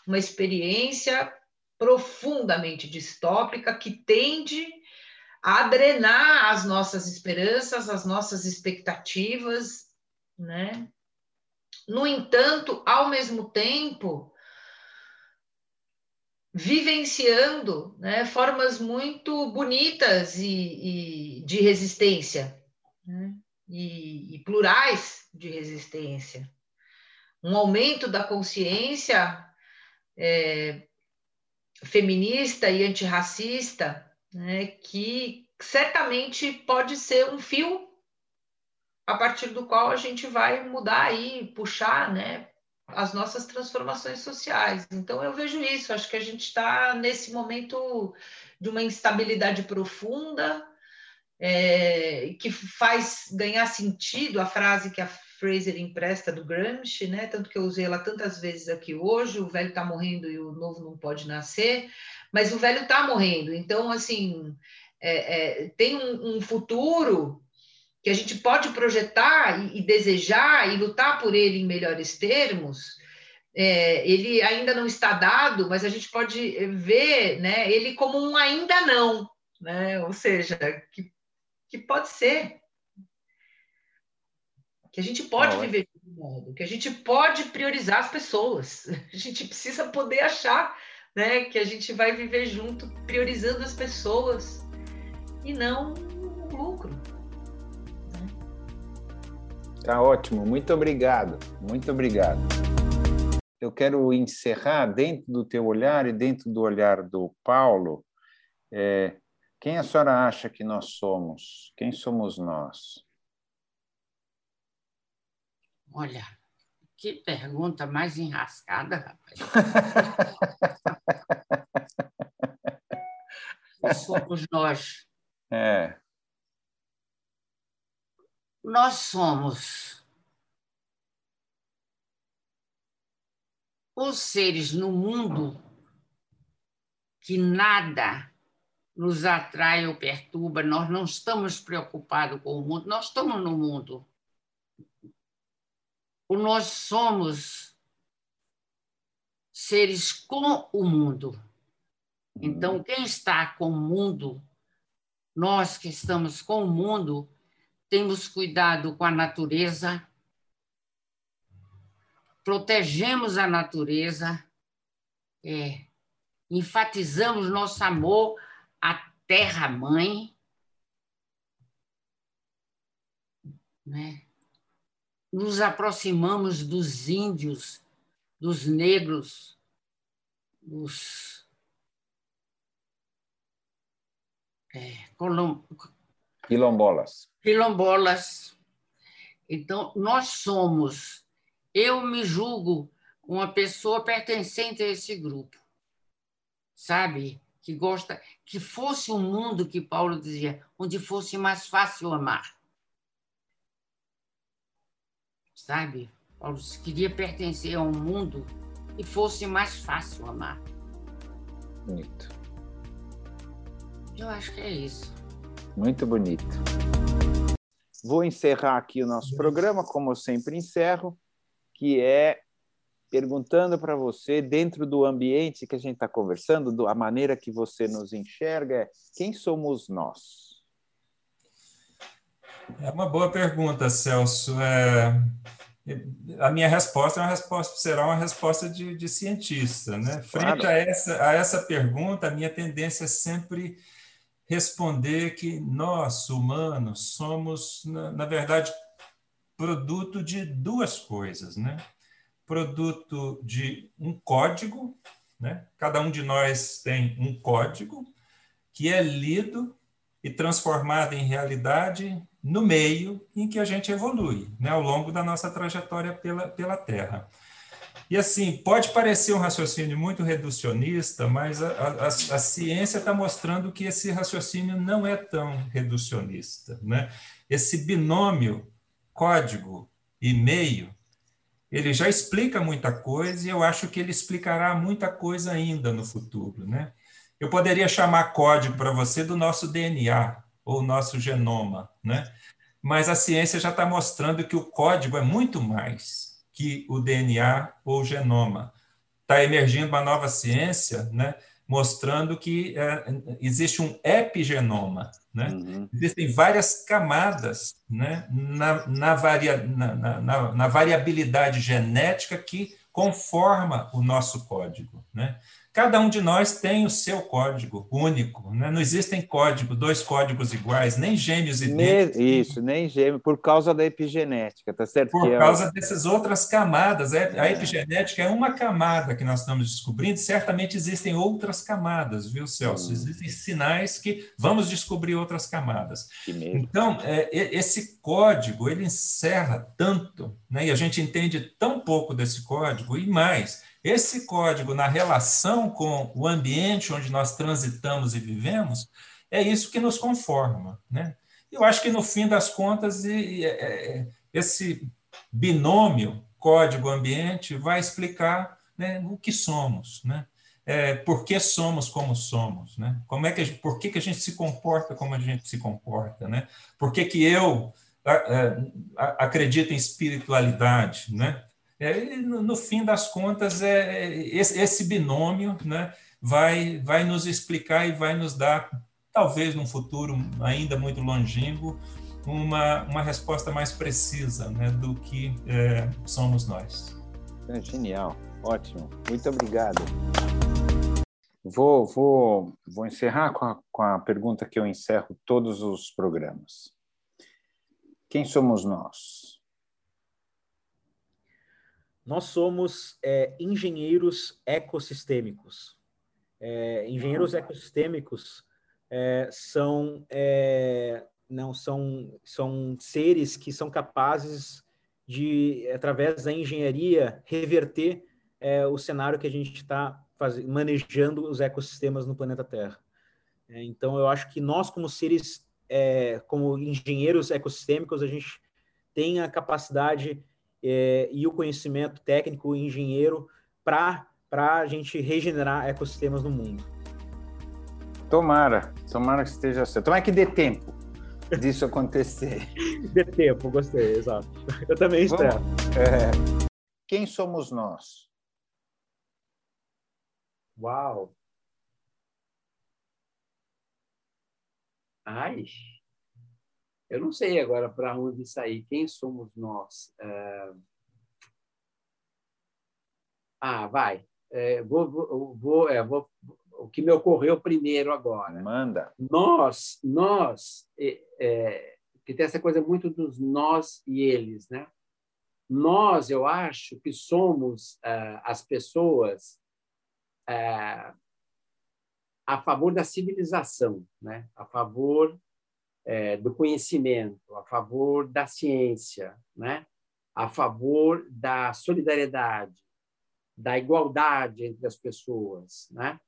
uma experiência profundamente distópica que tende a drenar as nossas esperanças, as nossas expectativas, né? No entanto, ao mesmo tempo, vivenciando né, formas muito bonitas e, e de resistência. Né? e, e plurais de resistência. Um aumento da consciência é, feminista e antirracista, né, que certamente pode ser um fio a partir do qual a gente vai mudar e puxar né, as nossas transformações sociais. Então, eu vejo isso, acho que a gente está nesse momento de uma instabilidade profunda, é, que faz ganhar sentido a frase que a Fraser empresta do Gramsci, né? Tanto que eu usei ela tantas vezes aqui hoje, o velho está morrendo e o novo não pode nascer, mas o velho está morrendo. Então, assim, é, é, tem um, um, futuro que a gente pode projetar e, e, desejar e lutar por ele em melhores termos. É, ele ainda não está dado, mas a gente pode ver, né? Ele como um ainda não, né? Ou seja, que que pode ser. Que a gente pode viver de um modo, que a gente pode priorizar as pessoas. A gente precisa poder achar né, que a gente vai viver junto, priorizando as pessoas e não o lucro. Tá ótimo, muito obrigado, muito obrigado. Eu quero encerrar dentro do teu olhar e dentro do olhar do Paulo, é, quem a senhora acha que nós somos? Quem somos nós? Olha, que pergunta mais enrascada, rapaz. Somos nós? É. Nós somos os seres no mundo que nada nos atrai ou perturba, nós não estamos preocupados com o mundo, nós estamos no mundo. O nós somos seres com o mundo. Então, quem está com o mundo, nós que estamos com o mundo, temos cuidado com a natureza, protegemos a natureza, é, enfatizamos nosso amor a terra-mãe, né? nos aproximamos dos índios, dos negros, dos é, colom... quilombolas. Quilombolas. Então, nós somos, eu me julgo uma pessoa pertencente a esse grupo, sabe? que gosta que fosse um mundo que Paulo dizia, onde fosse mais fácil amar. Sabe? Paulo queria pertencer a um mundo que fosse mais fácil amar. Bonito. Eu acho que é isso. Muito bonito. Vou encerrar aqui o nosso programa, como eu sempre encerro, que é perguntando para você, dentro do ambiente que a gente está conversando, a maneira que você nos enxerga, é quem somos nós? É uma boa pergunta, Celso. É... a minha resposta é uma resposta será uma resposta de, de cientista, né? Frente Claro. a essa a essa pergunta, a minha tendência é sempre responder que nós humanos somos na, na verdade produto de duas coisas, né? Produto de um código, né? Cada um de nós tem um código que é lido e transformado em realidade no meio em que a gente evolui, né, ao longo da nossa trajetória pela, pela Terra. E assim, pode parecer um raciocínio muito reducionista, mas a, a, a ciência está mostrando que esse raciocínio não é tão reducionista. Né? Esse binômio código e meio, ele já explica muita coisa e eu acho que ele explicará muita coisa ainda no futuro. Né? Eu poderia chamar código para você do nosso DNA ou nosso genoma, né? Mas a ciência já está mostrando que o código é muito mais que o DNA ou o genoma. Está emergindo uma nova ciência, né? Mostrando que é, existe um epigenoma, né? Uhum. Existem várias camadas, né? Na, na, varia, na, na, na variabilidade genética que conforma o nosso código, né? Cada um de nós tem o seu código único, né? não existem código, dois códigos iguais, nem gêmeos idênticos, Isso, nem gêmeo, por causa da epigenética, tá certo? por Que é- causa dessas outras camadas. É- A epigenética é uma camada que nós estamos descobrindo, certamente existem outras camadas, viu, Celso? Existem sinais que vamos descobrir outras camadas. Então, é, esse código, ele encerra tanto, né? e a gente entende tão pouco desse código, e mais, esse código na relação com o ambiente onde nós transitamos e vivemos, é isso que nos conforma. Né? Eu acho que, no fim das contas, é- é- esse binômio código-ambiente vai explicar né, o que somos, né? É, por que somos como somos, né? Como é que por que, que a gente se comporta como a gente se comporta, né? Por que, que eu acredito em espiritualidade, né? É, no, no fim das contas, é, é, esse, esse binômio né, vai, vai nos explicar e vai nos dar, talvez num futuro ainda muito longínquo, uma, uma resposta mais precisa né, do que é, somos nós. É genial, ótimo. Muito obrigado. Vou, vou, vou encerrar com a, com a pergunta que eu encerro todos os programas. Quem somos nós? Nós somos é, engenheiros ecossistêmicos. É, engenheiros ecossistêmicos é, são é, não são são seres que são capazes de através da engenharia reverter é, o cenário que a gente está manejando os ecossistemas no planeta Terra. É, então eu acho que nós como seres como engenheiros ecossistêmicos a gente tem a capacidade é, e o conhecimento técnico e engenheiro para a gente regenerar ecossistemas no mundo. Tomara, tomara que esteja certo. Tomara que dê tempo disso acontecer. dê tempo, gostei, exato. Eu também Vamos- espero. é, quem somos nós? Uau! Ai, eu não sei agora para onde sair. Quem somos nós? É, Ah, vai. É, vou, vou, vou, é, vou- o que me ocorreu primeiro agora. Manda. Nós, nós, é, é, que tem essa coisa muito dos nós e eles, né? Nós, eu acho que somos ah, as pessoas ah, a favor da civilização, né? A favor eh, do conhecimento, a favor da ciência, né? A favor da solidariedade, da igualdade entre as pessoas, né?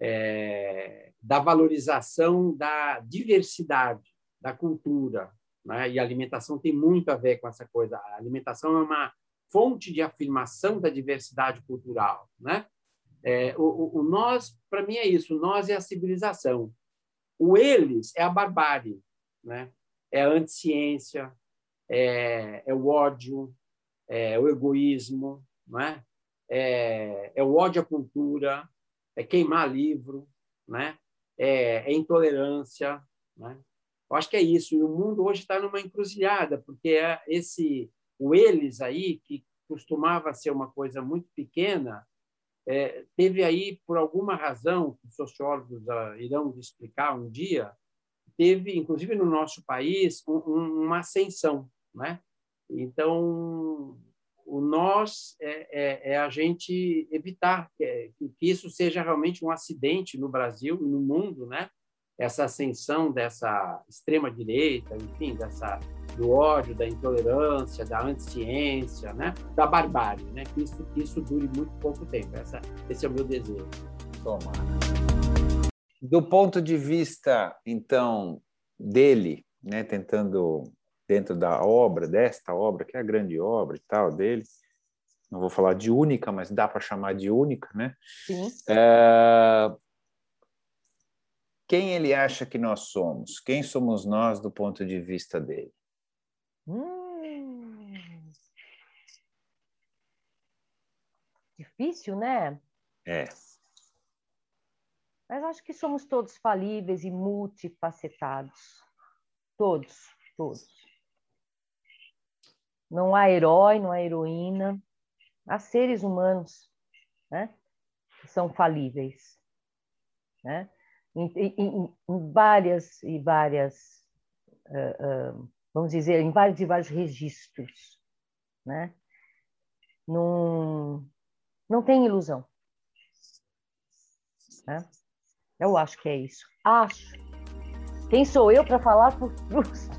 Eh, da valorização da diversidade, da cultura, né? E a alimentação tem muito a ver com essa coisa. A alimentação é uma fonte de afirmação da diversidade cultural, né? É, o, o- nós, para mim, é isso. Nós é a civilização. O eles é a barbárie, né? É a anticiência, é, é o ódio, é o egoísmo, né? é, é o ódio à cultura, é queimar livro, né? é, é intolerância. Né? Eu acho que é isso. E o mundo hoje está numa encruzilhada, porque é esse o eles aí, que costumava ser uma coisa muito pequena, é, teve aí, por alguma razão, que os sociólogos uh, irão explicar um dia, teve, inclusive no nosso país, um, um, uma ascensão. Né? Então, o nós é, é, é a gente evitar que, que, isso seja realmente um acidente no Brasil e no mundo, né? essa ascensão dessa extrema direita, enfim, dessa do ódio, da intolerância, da anticiência, né? da barbárie, né? que, isso, que isso dure muito pouco tempo. Essa, esse é o meu desejo. Tomara. Do ponto de vista, então, dele, né, tentando, dentro da obra, desta obra, que é a grande obra e tal dele, não vou falar de única, mas dá para chamar de única, né? Sim. É... Quem ele acha que nós somos? Quem somos nós do ponto de vista dele? Hum. Difícil, né? É. Mas acho que somos todos falíveis e multifacetados. Todos, todos. Não há herói, não há heroína. Há seres humanos né, que são falíveis. Né? Em, em, em várias e várias uh, uh, vamos dizer, em vários e vários registros. Né? Não, não tem ilusão. Né? Eu acho que é isso. Acho. Quem sou eu para falar por Proust?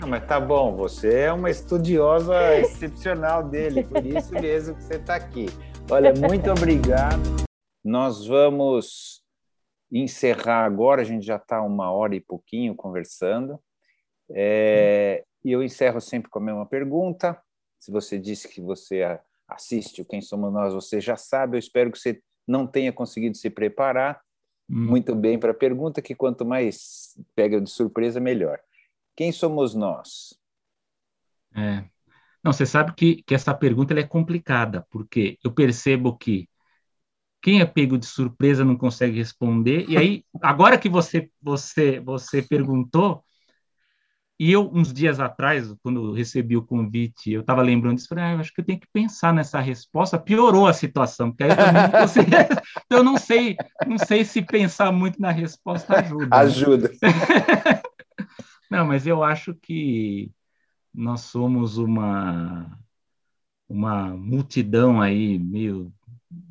Não, mas tá bom, você é uma estudiosa excepcional dele, por isso mesmo que você está aqui. Olha, muito obrigado. Nós vamos encerrar agora, a gente já está uma hora e pouquinho conversando. É, e eu encerro sempre com a mesma pergunta. Se você disse que você assiste o Quem Somos Nós, você já sabe. Eu espero que você não tenha conseguido se preparar hum. muito bem para a pergunta, que quanto mais pega de surpresa, melhor. Quem somos nós? É. Não, você sabe que, que essa pergunta é complicada, porque eu percebo que quem é pego de surpresa não consegue responder, e aí, agora que você, você, você perguntou, e eu, uns dias atrás, quando recebi o convite, eu estava lembrando disso, falei, ah, eu acho que eu tenho que pensar nessa resposta. Piorou a situação, porque aí eu não, consigo, eu não sei, não sei se pensar muito na resposta ajuda. Ajuda. Né? não, mas eu acho que nós somos uma uma multidão aí meio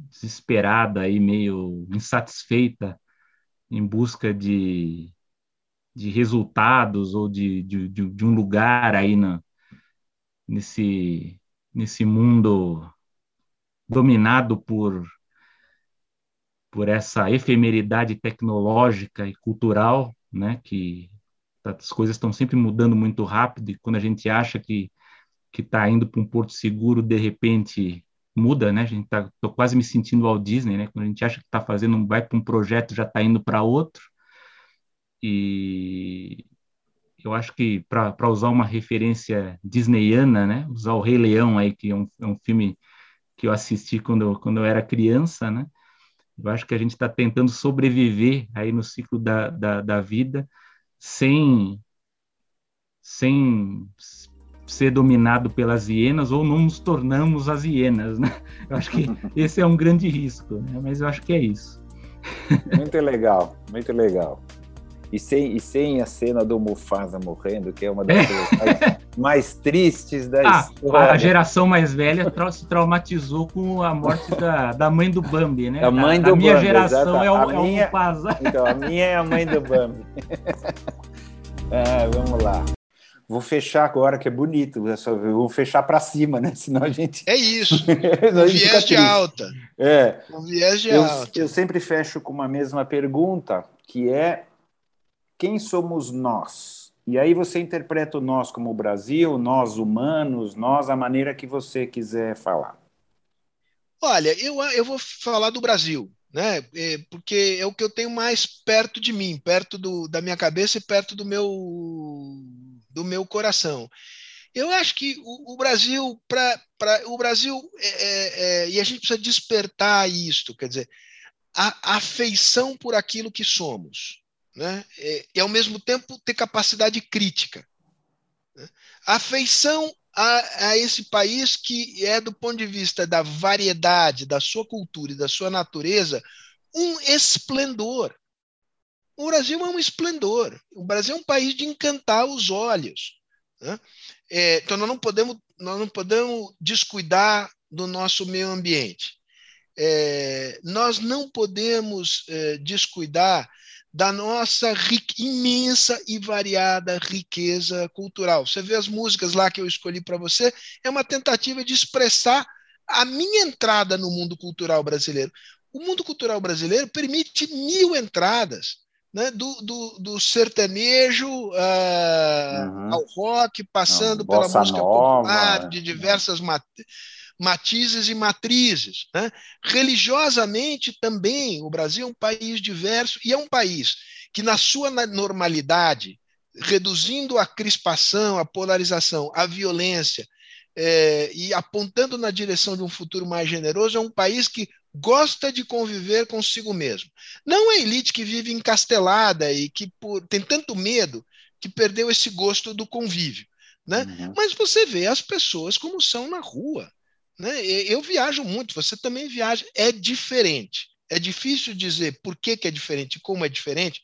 desesperada aí, meio insatisfeita em busca de de resultados ou de, de, de, um lugar aí na, nesse, nesse mundo dominado por, por essa efemeridade tecnológica e cultural, né, que as coisas estão sempre mudando muito rápido e quando a gente acha que que está indo para um porto seguro, de repente muda, né? A gente tá, tô quase me sentindo Walt Disney, né? Quando a gente acha que está fazendo, vai para um projeto, já está indo para outro. E eu acho que, para usar uma referência disneyana, né, usar o Rei Leão, aí, que é um, é um filme que eu assisti quando, quando eu era criança, né, eu acho que a gente está tentando sobreviver aí no ciclo da, da, da vida sem, sem ser dominado pelas hienas ou não nos tornamos as hienas, né? Eu acho que esse é um grande risco, né? mas eu acho que é isso. Muito legal, muito legal. E sem, e sem a cena do Mufasa morrendo, que é uma das coisas mais, mais, tristes da ah, história. A geração mais velha se traumatizou com a morte da, da mãe do Bambi, né? A mãe do a, a minha Bambi, geração é o, a é minha, o Mufasa. Então, a minha é a mãe do Bambi. é, vamos lá. Vou fechar agora, que é bonito. Vou fechar para cima, né? Senão a gente. É isso. um viés de alta. É. Um viés de eu, alta. Eu sempre fecho com uma mesma pergunta, que é quem somos nós? E aí você interpreta o nós como o Brasil, nós humanos, nós a maneira que você quiser falar. Olha, eu, eu vou falar do Brasil, né? É, porque é o que eu tenho mais perto de mim, perto do, da minha cabeça e perto do meu, do meu coração. Eu acho que o, o Brasil, para o Brasil, é, é, é, e a gente precisa despertar isto, quer dizer, a, a afeição por aquilo que somos né? e, e, ao mesmo tempo, ter capacidade crítica. Né? Afeição a, a, esse país que é, do ponto de vista da variedade, da sua cultura e da sua natureza, um esplendor. O Brasil é um esplendor. O Brasil é um país de encantar os olhos. Né? É, então, nós não, podemos, nós não podemos descuidar do nosso meio ambiente. É, nós não podemos é, descuidar da nossa imensa e variada riqueza cultural. Você vê as músicas lá que eu escolhi para você, é uma tentativa de expressar a minha entrada no mundo cultural brasileiro. O mundo cultural brasileiro permite mil entradas, né? do, do, do sertanejo uh, uhum. ao rock, passando Não, pela música nova, popular, de diversas matérias matizes e matrizes. Né? Religiosamente também, o Brasil é um país diverso e é um país que, na sua normalidade, reduzindo a crispação, a polarização, a violência é, e apontando na direção de um futuro mais generoso, é um país que gosta de conviver consigo mesmo. Não a elite que vive encastelada e que por, tem tanto medo que perdeu esse gosto do convívio. Né? Uhum. Mas você vê as pessoas como são na rua. Né? Eu viajo muito, você também viaja. É diferente. É difícil dizer por que, que é diferente, como é diferente,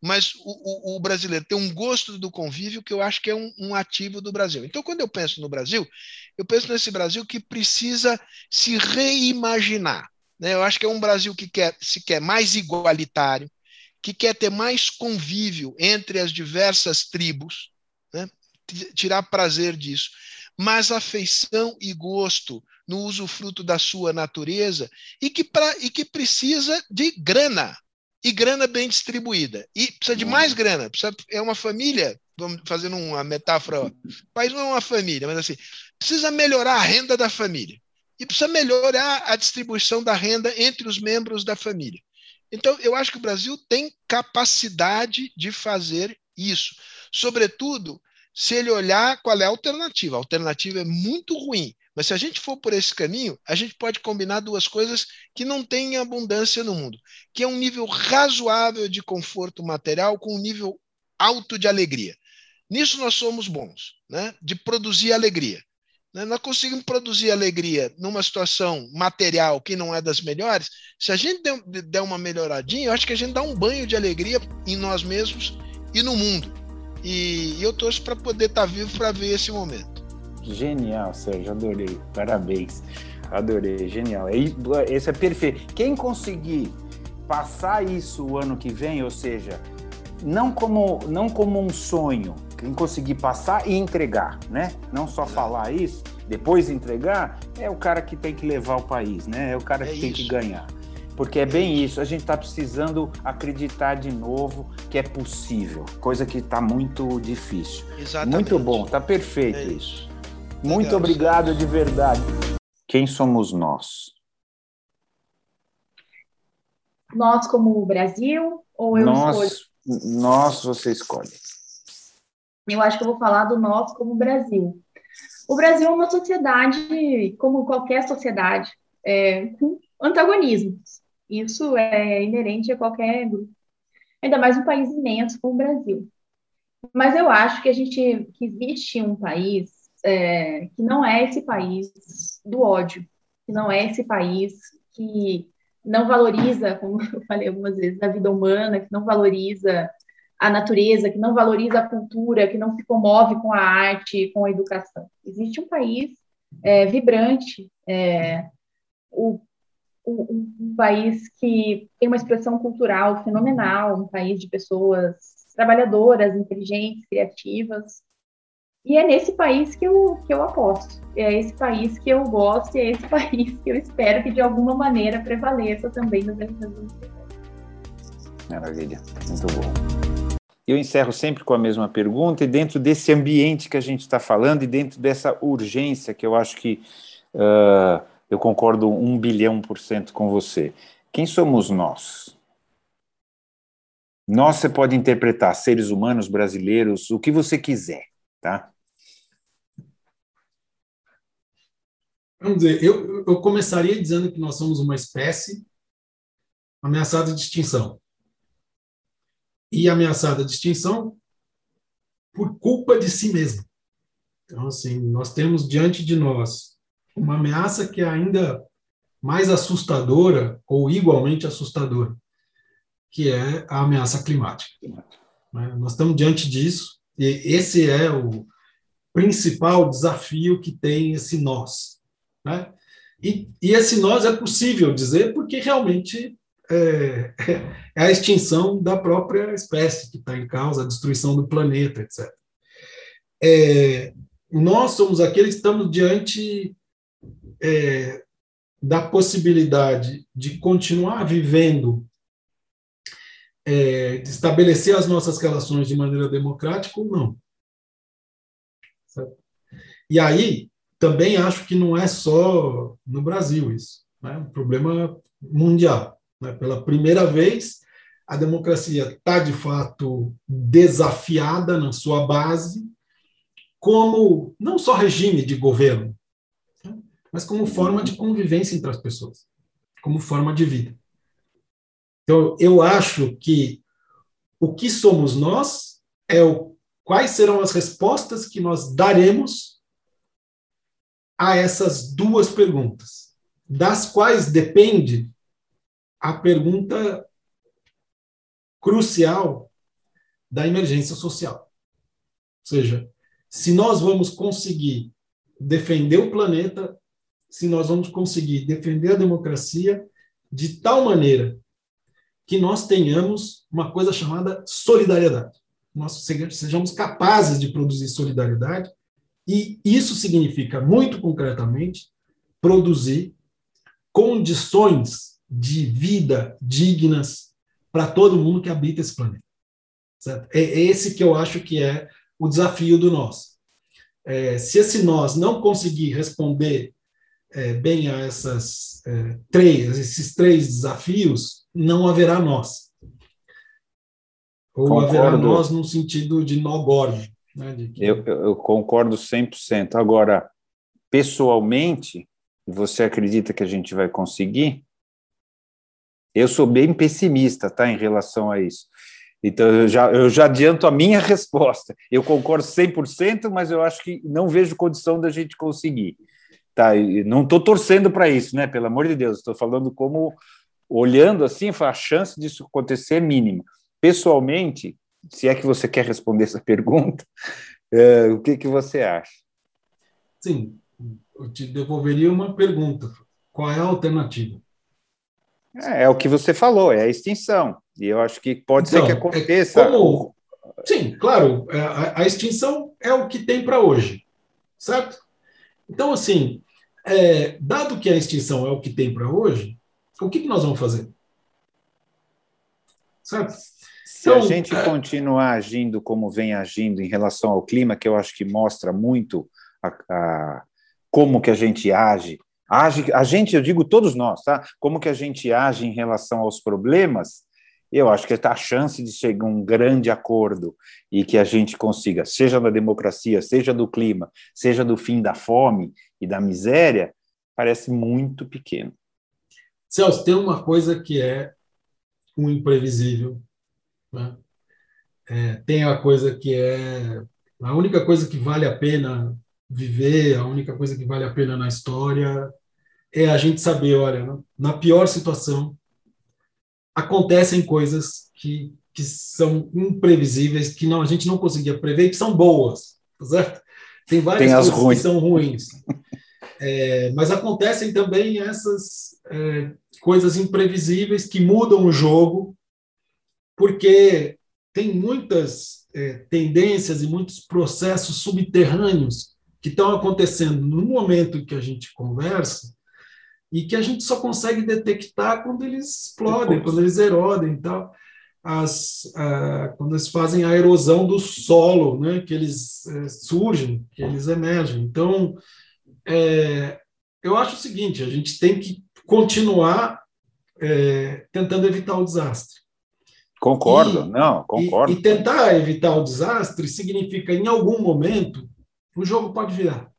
mas o, o, o, brasileiro tem um gosto do convívio que eu acho que é um, um, ativo do Brasil. Então, quando eu penso no Brasil, eu penso nesse Brasil que precisa se reimaginar. Né? Eu acho que é um Brasil que quer, se quer mais igualitário, que quer ter mais convívio entre as diversas tribos, né? tirar prazer disso, mas afeição e gosto no usufruto da sua natureza e que, pra, e que precisa de grana, e grana bem distribuída. E precisa de mais grana, precisa, é uma família, vamos fazendo uma metáfora, o país não é uma família, mas assim, precisa melhorar a renda da família. E precisa melhorar a distribuição da renda entre os membros da família. Então, eu acho que o Brasil tem capacidade de fazer isso. Sobretudo, se ele olhar qual é a alternativa. A alternativa é muito ruim. Mas se a gente for por esse caminho, a gente pode combinar duas coisas que não têm abundância no mundo, que é um nível razoável de conforto material com um nível alto de alegria. Nisso nós somos bons, né? de produzir alegria. Né? Nós conseguimos produzir alegria numa situação material que não é das melhores. Se a gente der uma melhoradinha, eu acho que a gente dá um banho de alegria em nós mesmos e no mundo. E eu torço para poder estar tá vivo para ver esse momento. Genial, Sérgio, adorei. Parabéns. Adorei, genial. Esse é perfeito. Quem conseguir passar isso o ano que vem, ou seja, não como, não como um sonho, quem conseguir passar e entregar, né? Não só falar isso, depois entregar, é o cara que tem que levar o país, né? É o cara é que tem que ganhar. Porque é bem isso, a gente está precisando acreditar de novo que é possível, coisa que está muito difícil. Exatamente. Muito bom, está perfeito é isso. Muito Legal, obrigado de verdade. Quem somos nós? Nós como Brasil ou eu nós, escolho? Nós, você escolhe. Eu acho que eu vou falar do nós como Brasil. O Brasil é uma sociedade, como qualquer sociedade, é, com antagonismos. Isso é inerente a qualquer grupo. Ainda mais um país imenso como o Brasil. Mas eu acho que a gente que existe um país é, que não é esse país do ódio, que não é esse país que não valoriza, como eu falei algumas vezes, a vida humana, que não valoriza a natureza, que não valoriza a cultura, que não se comove com a arte, com a educação. Existe um país é, vibrante, é, o, o, um país que tem uma expressão cultural fenomenal, um país de pessoas trabalhadoras, inteligentes, criativas, e é nesse país que eu, que eu aposto. É esse país que eu gosto e é esse país que eu espero que de alguma maneira prevaleça também nas eleições Maravilha, muito bom. Eu encerro sempre com a mesma pergunta, e dentro desse ambiente que a gente está falando, e dentro dessa urgência que eu acho que uh, eu concordo um bilhão por cento com você. Quem somos nós? Nós você pode interpretar seres humanos, brasileiros, o que você quiser, tá? Vamos dizer, eu, eu começaria dizendo que nós somos uma espécie ameaçada de extinção. E ameaçada de extinção por culpa de si mesmo. Então, assim, nós temos diante de nós uma ameaça que é ainda mais assustadora ou igualmente assustadora, que é a ameaça climática. Né? Nós estamos diante disso e esse é o principal desafio que tem esse nós. Né? E, e esse nós é possível dizer porque realmente é, é a extinção da própria espécie que está em causa, a destruição do planeta, etc. É, nós somos aqueles que estamos diante é, da possibilidade de continuar vivendo, é, de estabelecer as nossas relações de maneira democrática ou não. E aí, também acho que não é só no Brasil isso, né? é um problema mundial. Né? Pela primeira vez, a democracia está, de fato, desafiada na sua base, como não só regime de governo, né? mas como forma de convivência entre as pessoas, como forma de vida. Então, eu acho que o que somos nós é o quais serão as respostas que nós daremos a essas duas perguntas, das quais depende a pergunta crucial da emergência social. Ou seja, se nós vamos conseguir defender o planeta, se nós vamos conseguir defender a democracia de tal maneira que nós tenhamos uma coisa chamada solidariedade. Nós sejamos capazes de produzir solidariedade e isso significa, muito concretamente, produzir condições de vida dignas para todo mundo que habita esse planeta. Certo? É, é esse que eu acho que é o desafio do nós. É, se esse nós não conseguir responder é, bem a essas, é, três, esses três desafios, não haverá nós. Ou Concordo. haverá nós no sentido de nó gordo. Eu, eu concordo 100%. Agora, pessoalmente, você acredita que a gente vai conseguir? Eu sou bem pessimista, tá, em relação a isso. Então, eu já, eu já adianto a minha resposta. Eu concordo 100%, mas eu acho que não vejo condição da gente conseguir. Tá, não estou torcendo para isso, né? Pelo amor de Deus, estou falando como, olhando assim, a chance disso acontecer é mínima. Pessoalmente, se é que você quer responder essa pergunta, é, o que, que você acha? Sim, eu te devolveria uma pergunta. Qual é a alternativa? É, é o que você falou, é a extinção. E eu acho que pode então, ser que então, é aconteça. É como... Sim, claro, é, a, a, extinção é o que tem para hoje, certo? Então, assim, é, dado que a extinção é o que tem para hoje, o que, que nós vamos fazer? Certo? Se então, a gente é... continuar agindo como vem agindo em relação ao clima, que eu acho que mostra muito a, a, como que a gente age, age, a gente, eu digo todos nós, tá? Como que a gente age em relação aos problemas, eu acho que está a chance de chegar a um grande acordo e que a gente consiga, seja da democracia, seja do clima, seja do fim da fome e da miséria, parece muito pequeno. Celso, tem uma coisa que é um imprevisível né? É, tem a coisa que é a única coisa que vale a pena viver, a única coisa que vale a pena na história é a gente saber, olha, na pior situação acontecem coisas que, que são imprevisíveis, que não a gente não conseguia prever, que são boas, tá certo? Tem várias Tem coisas ruins. que são ruins. É, mas acontecem também essas é, coisas imprevisíveis que mudam o jogo porque tem muitas é, tendências e muitos processos subterrâneos que estão acontecendo no momento que a gente conversa e que a gente só consegue detectar quando eles explodem, Depois. quando eles erodem e tal. As, quando eles fazem a erosão do solo, né, que eles é, surgem, que eles emergem. Então, é, eu acho o seguinte: a gente tem que continuar é, tentando evitar o desastre. Concordo, e, não, concordo. E, e, tentar evitar o desastre significa, em algum momento, o jogo pode virar.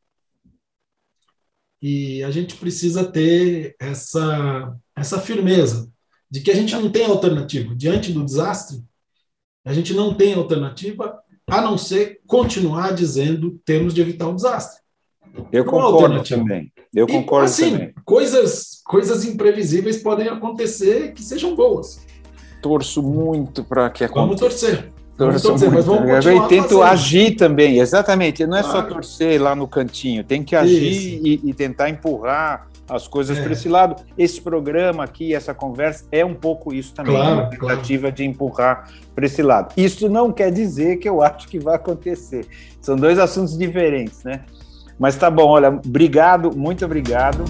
E a gente precisa ter essa, essa firmeza de que a gente não tem alternativa. Diante do desastre, a gente não tem alternativa a não ser continuar dizendo temos de evitar um desastre. Eu Não concordo também. Eu E, concordo assim, também. Coisas, coisas imprevisíveis podem acontecer que sejam boas. Torço muito para que aconteça. Vamos torcer. Vamos Torço torcer, mas muito. vamos Eu tento fazendo. agir também, exatamente. Não é só Claro. torcer lá no cantinho, tem que agir e, e tentar empurrar as coisas É. para esse lado. Esse programa aqui, essa conversa, é um pouco isso também, Claro, uma tentativa de empurrar para esse lado. Isso não quer dizer que eu acho que vai acontecer. São dois assuntos diferentes, né? Mas tá bom, olha, obrigado, muito obrigado.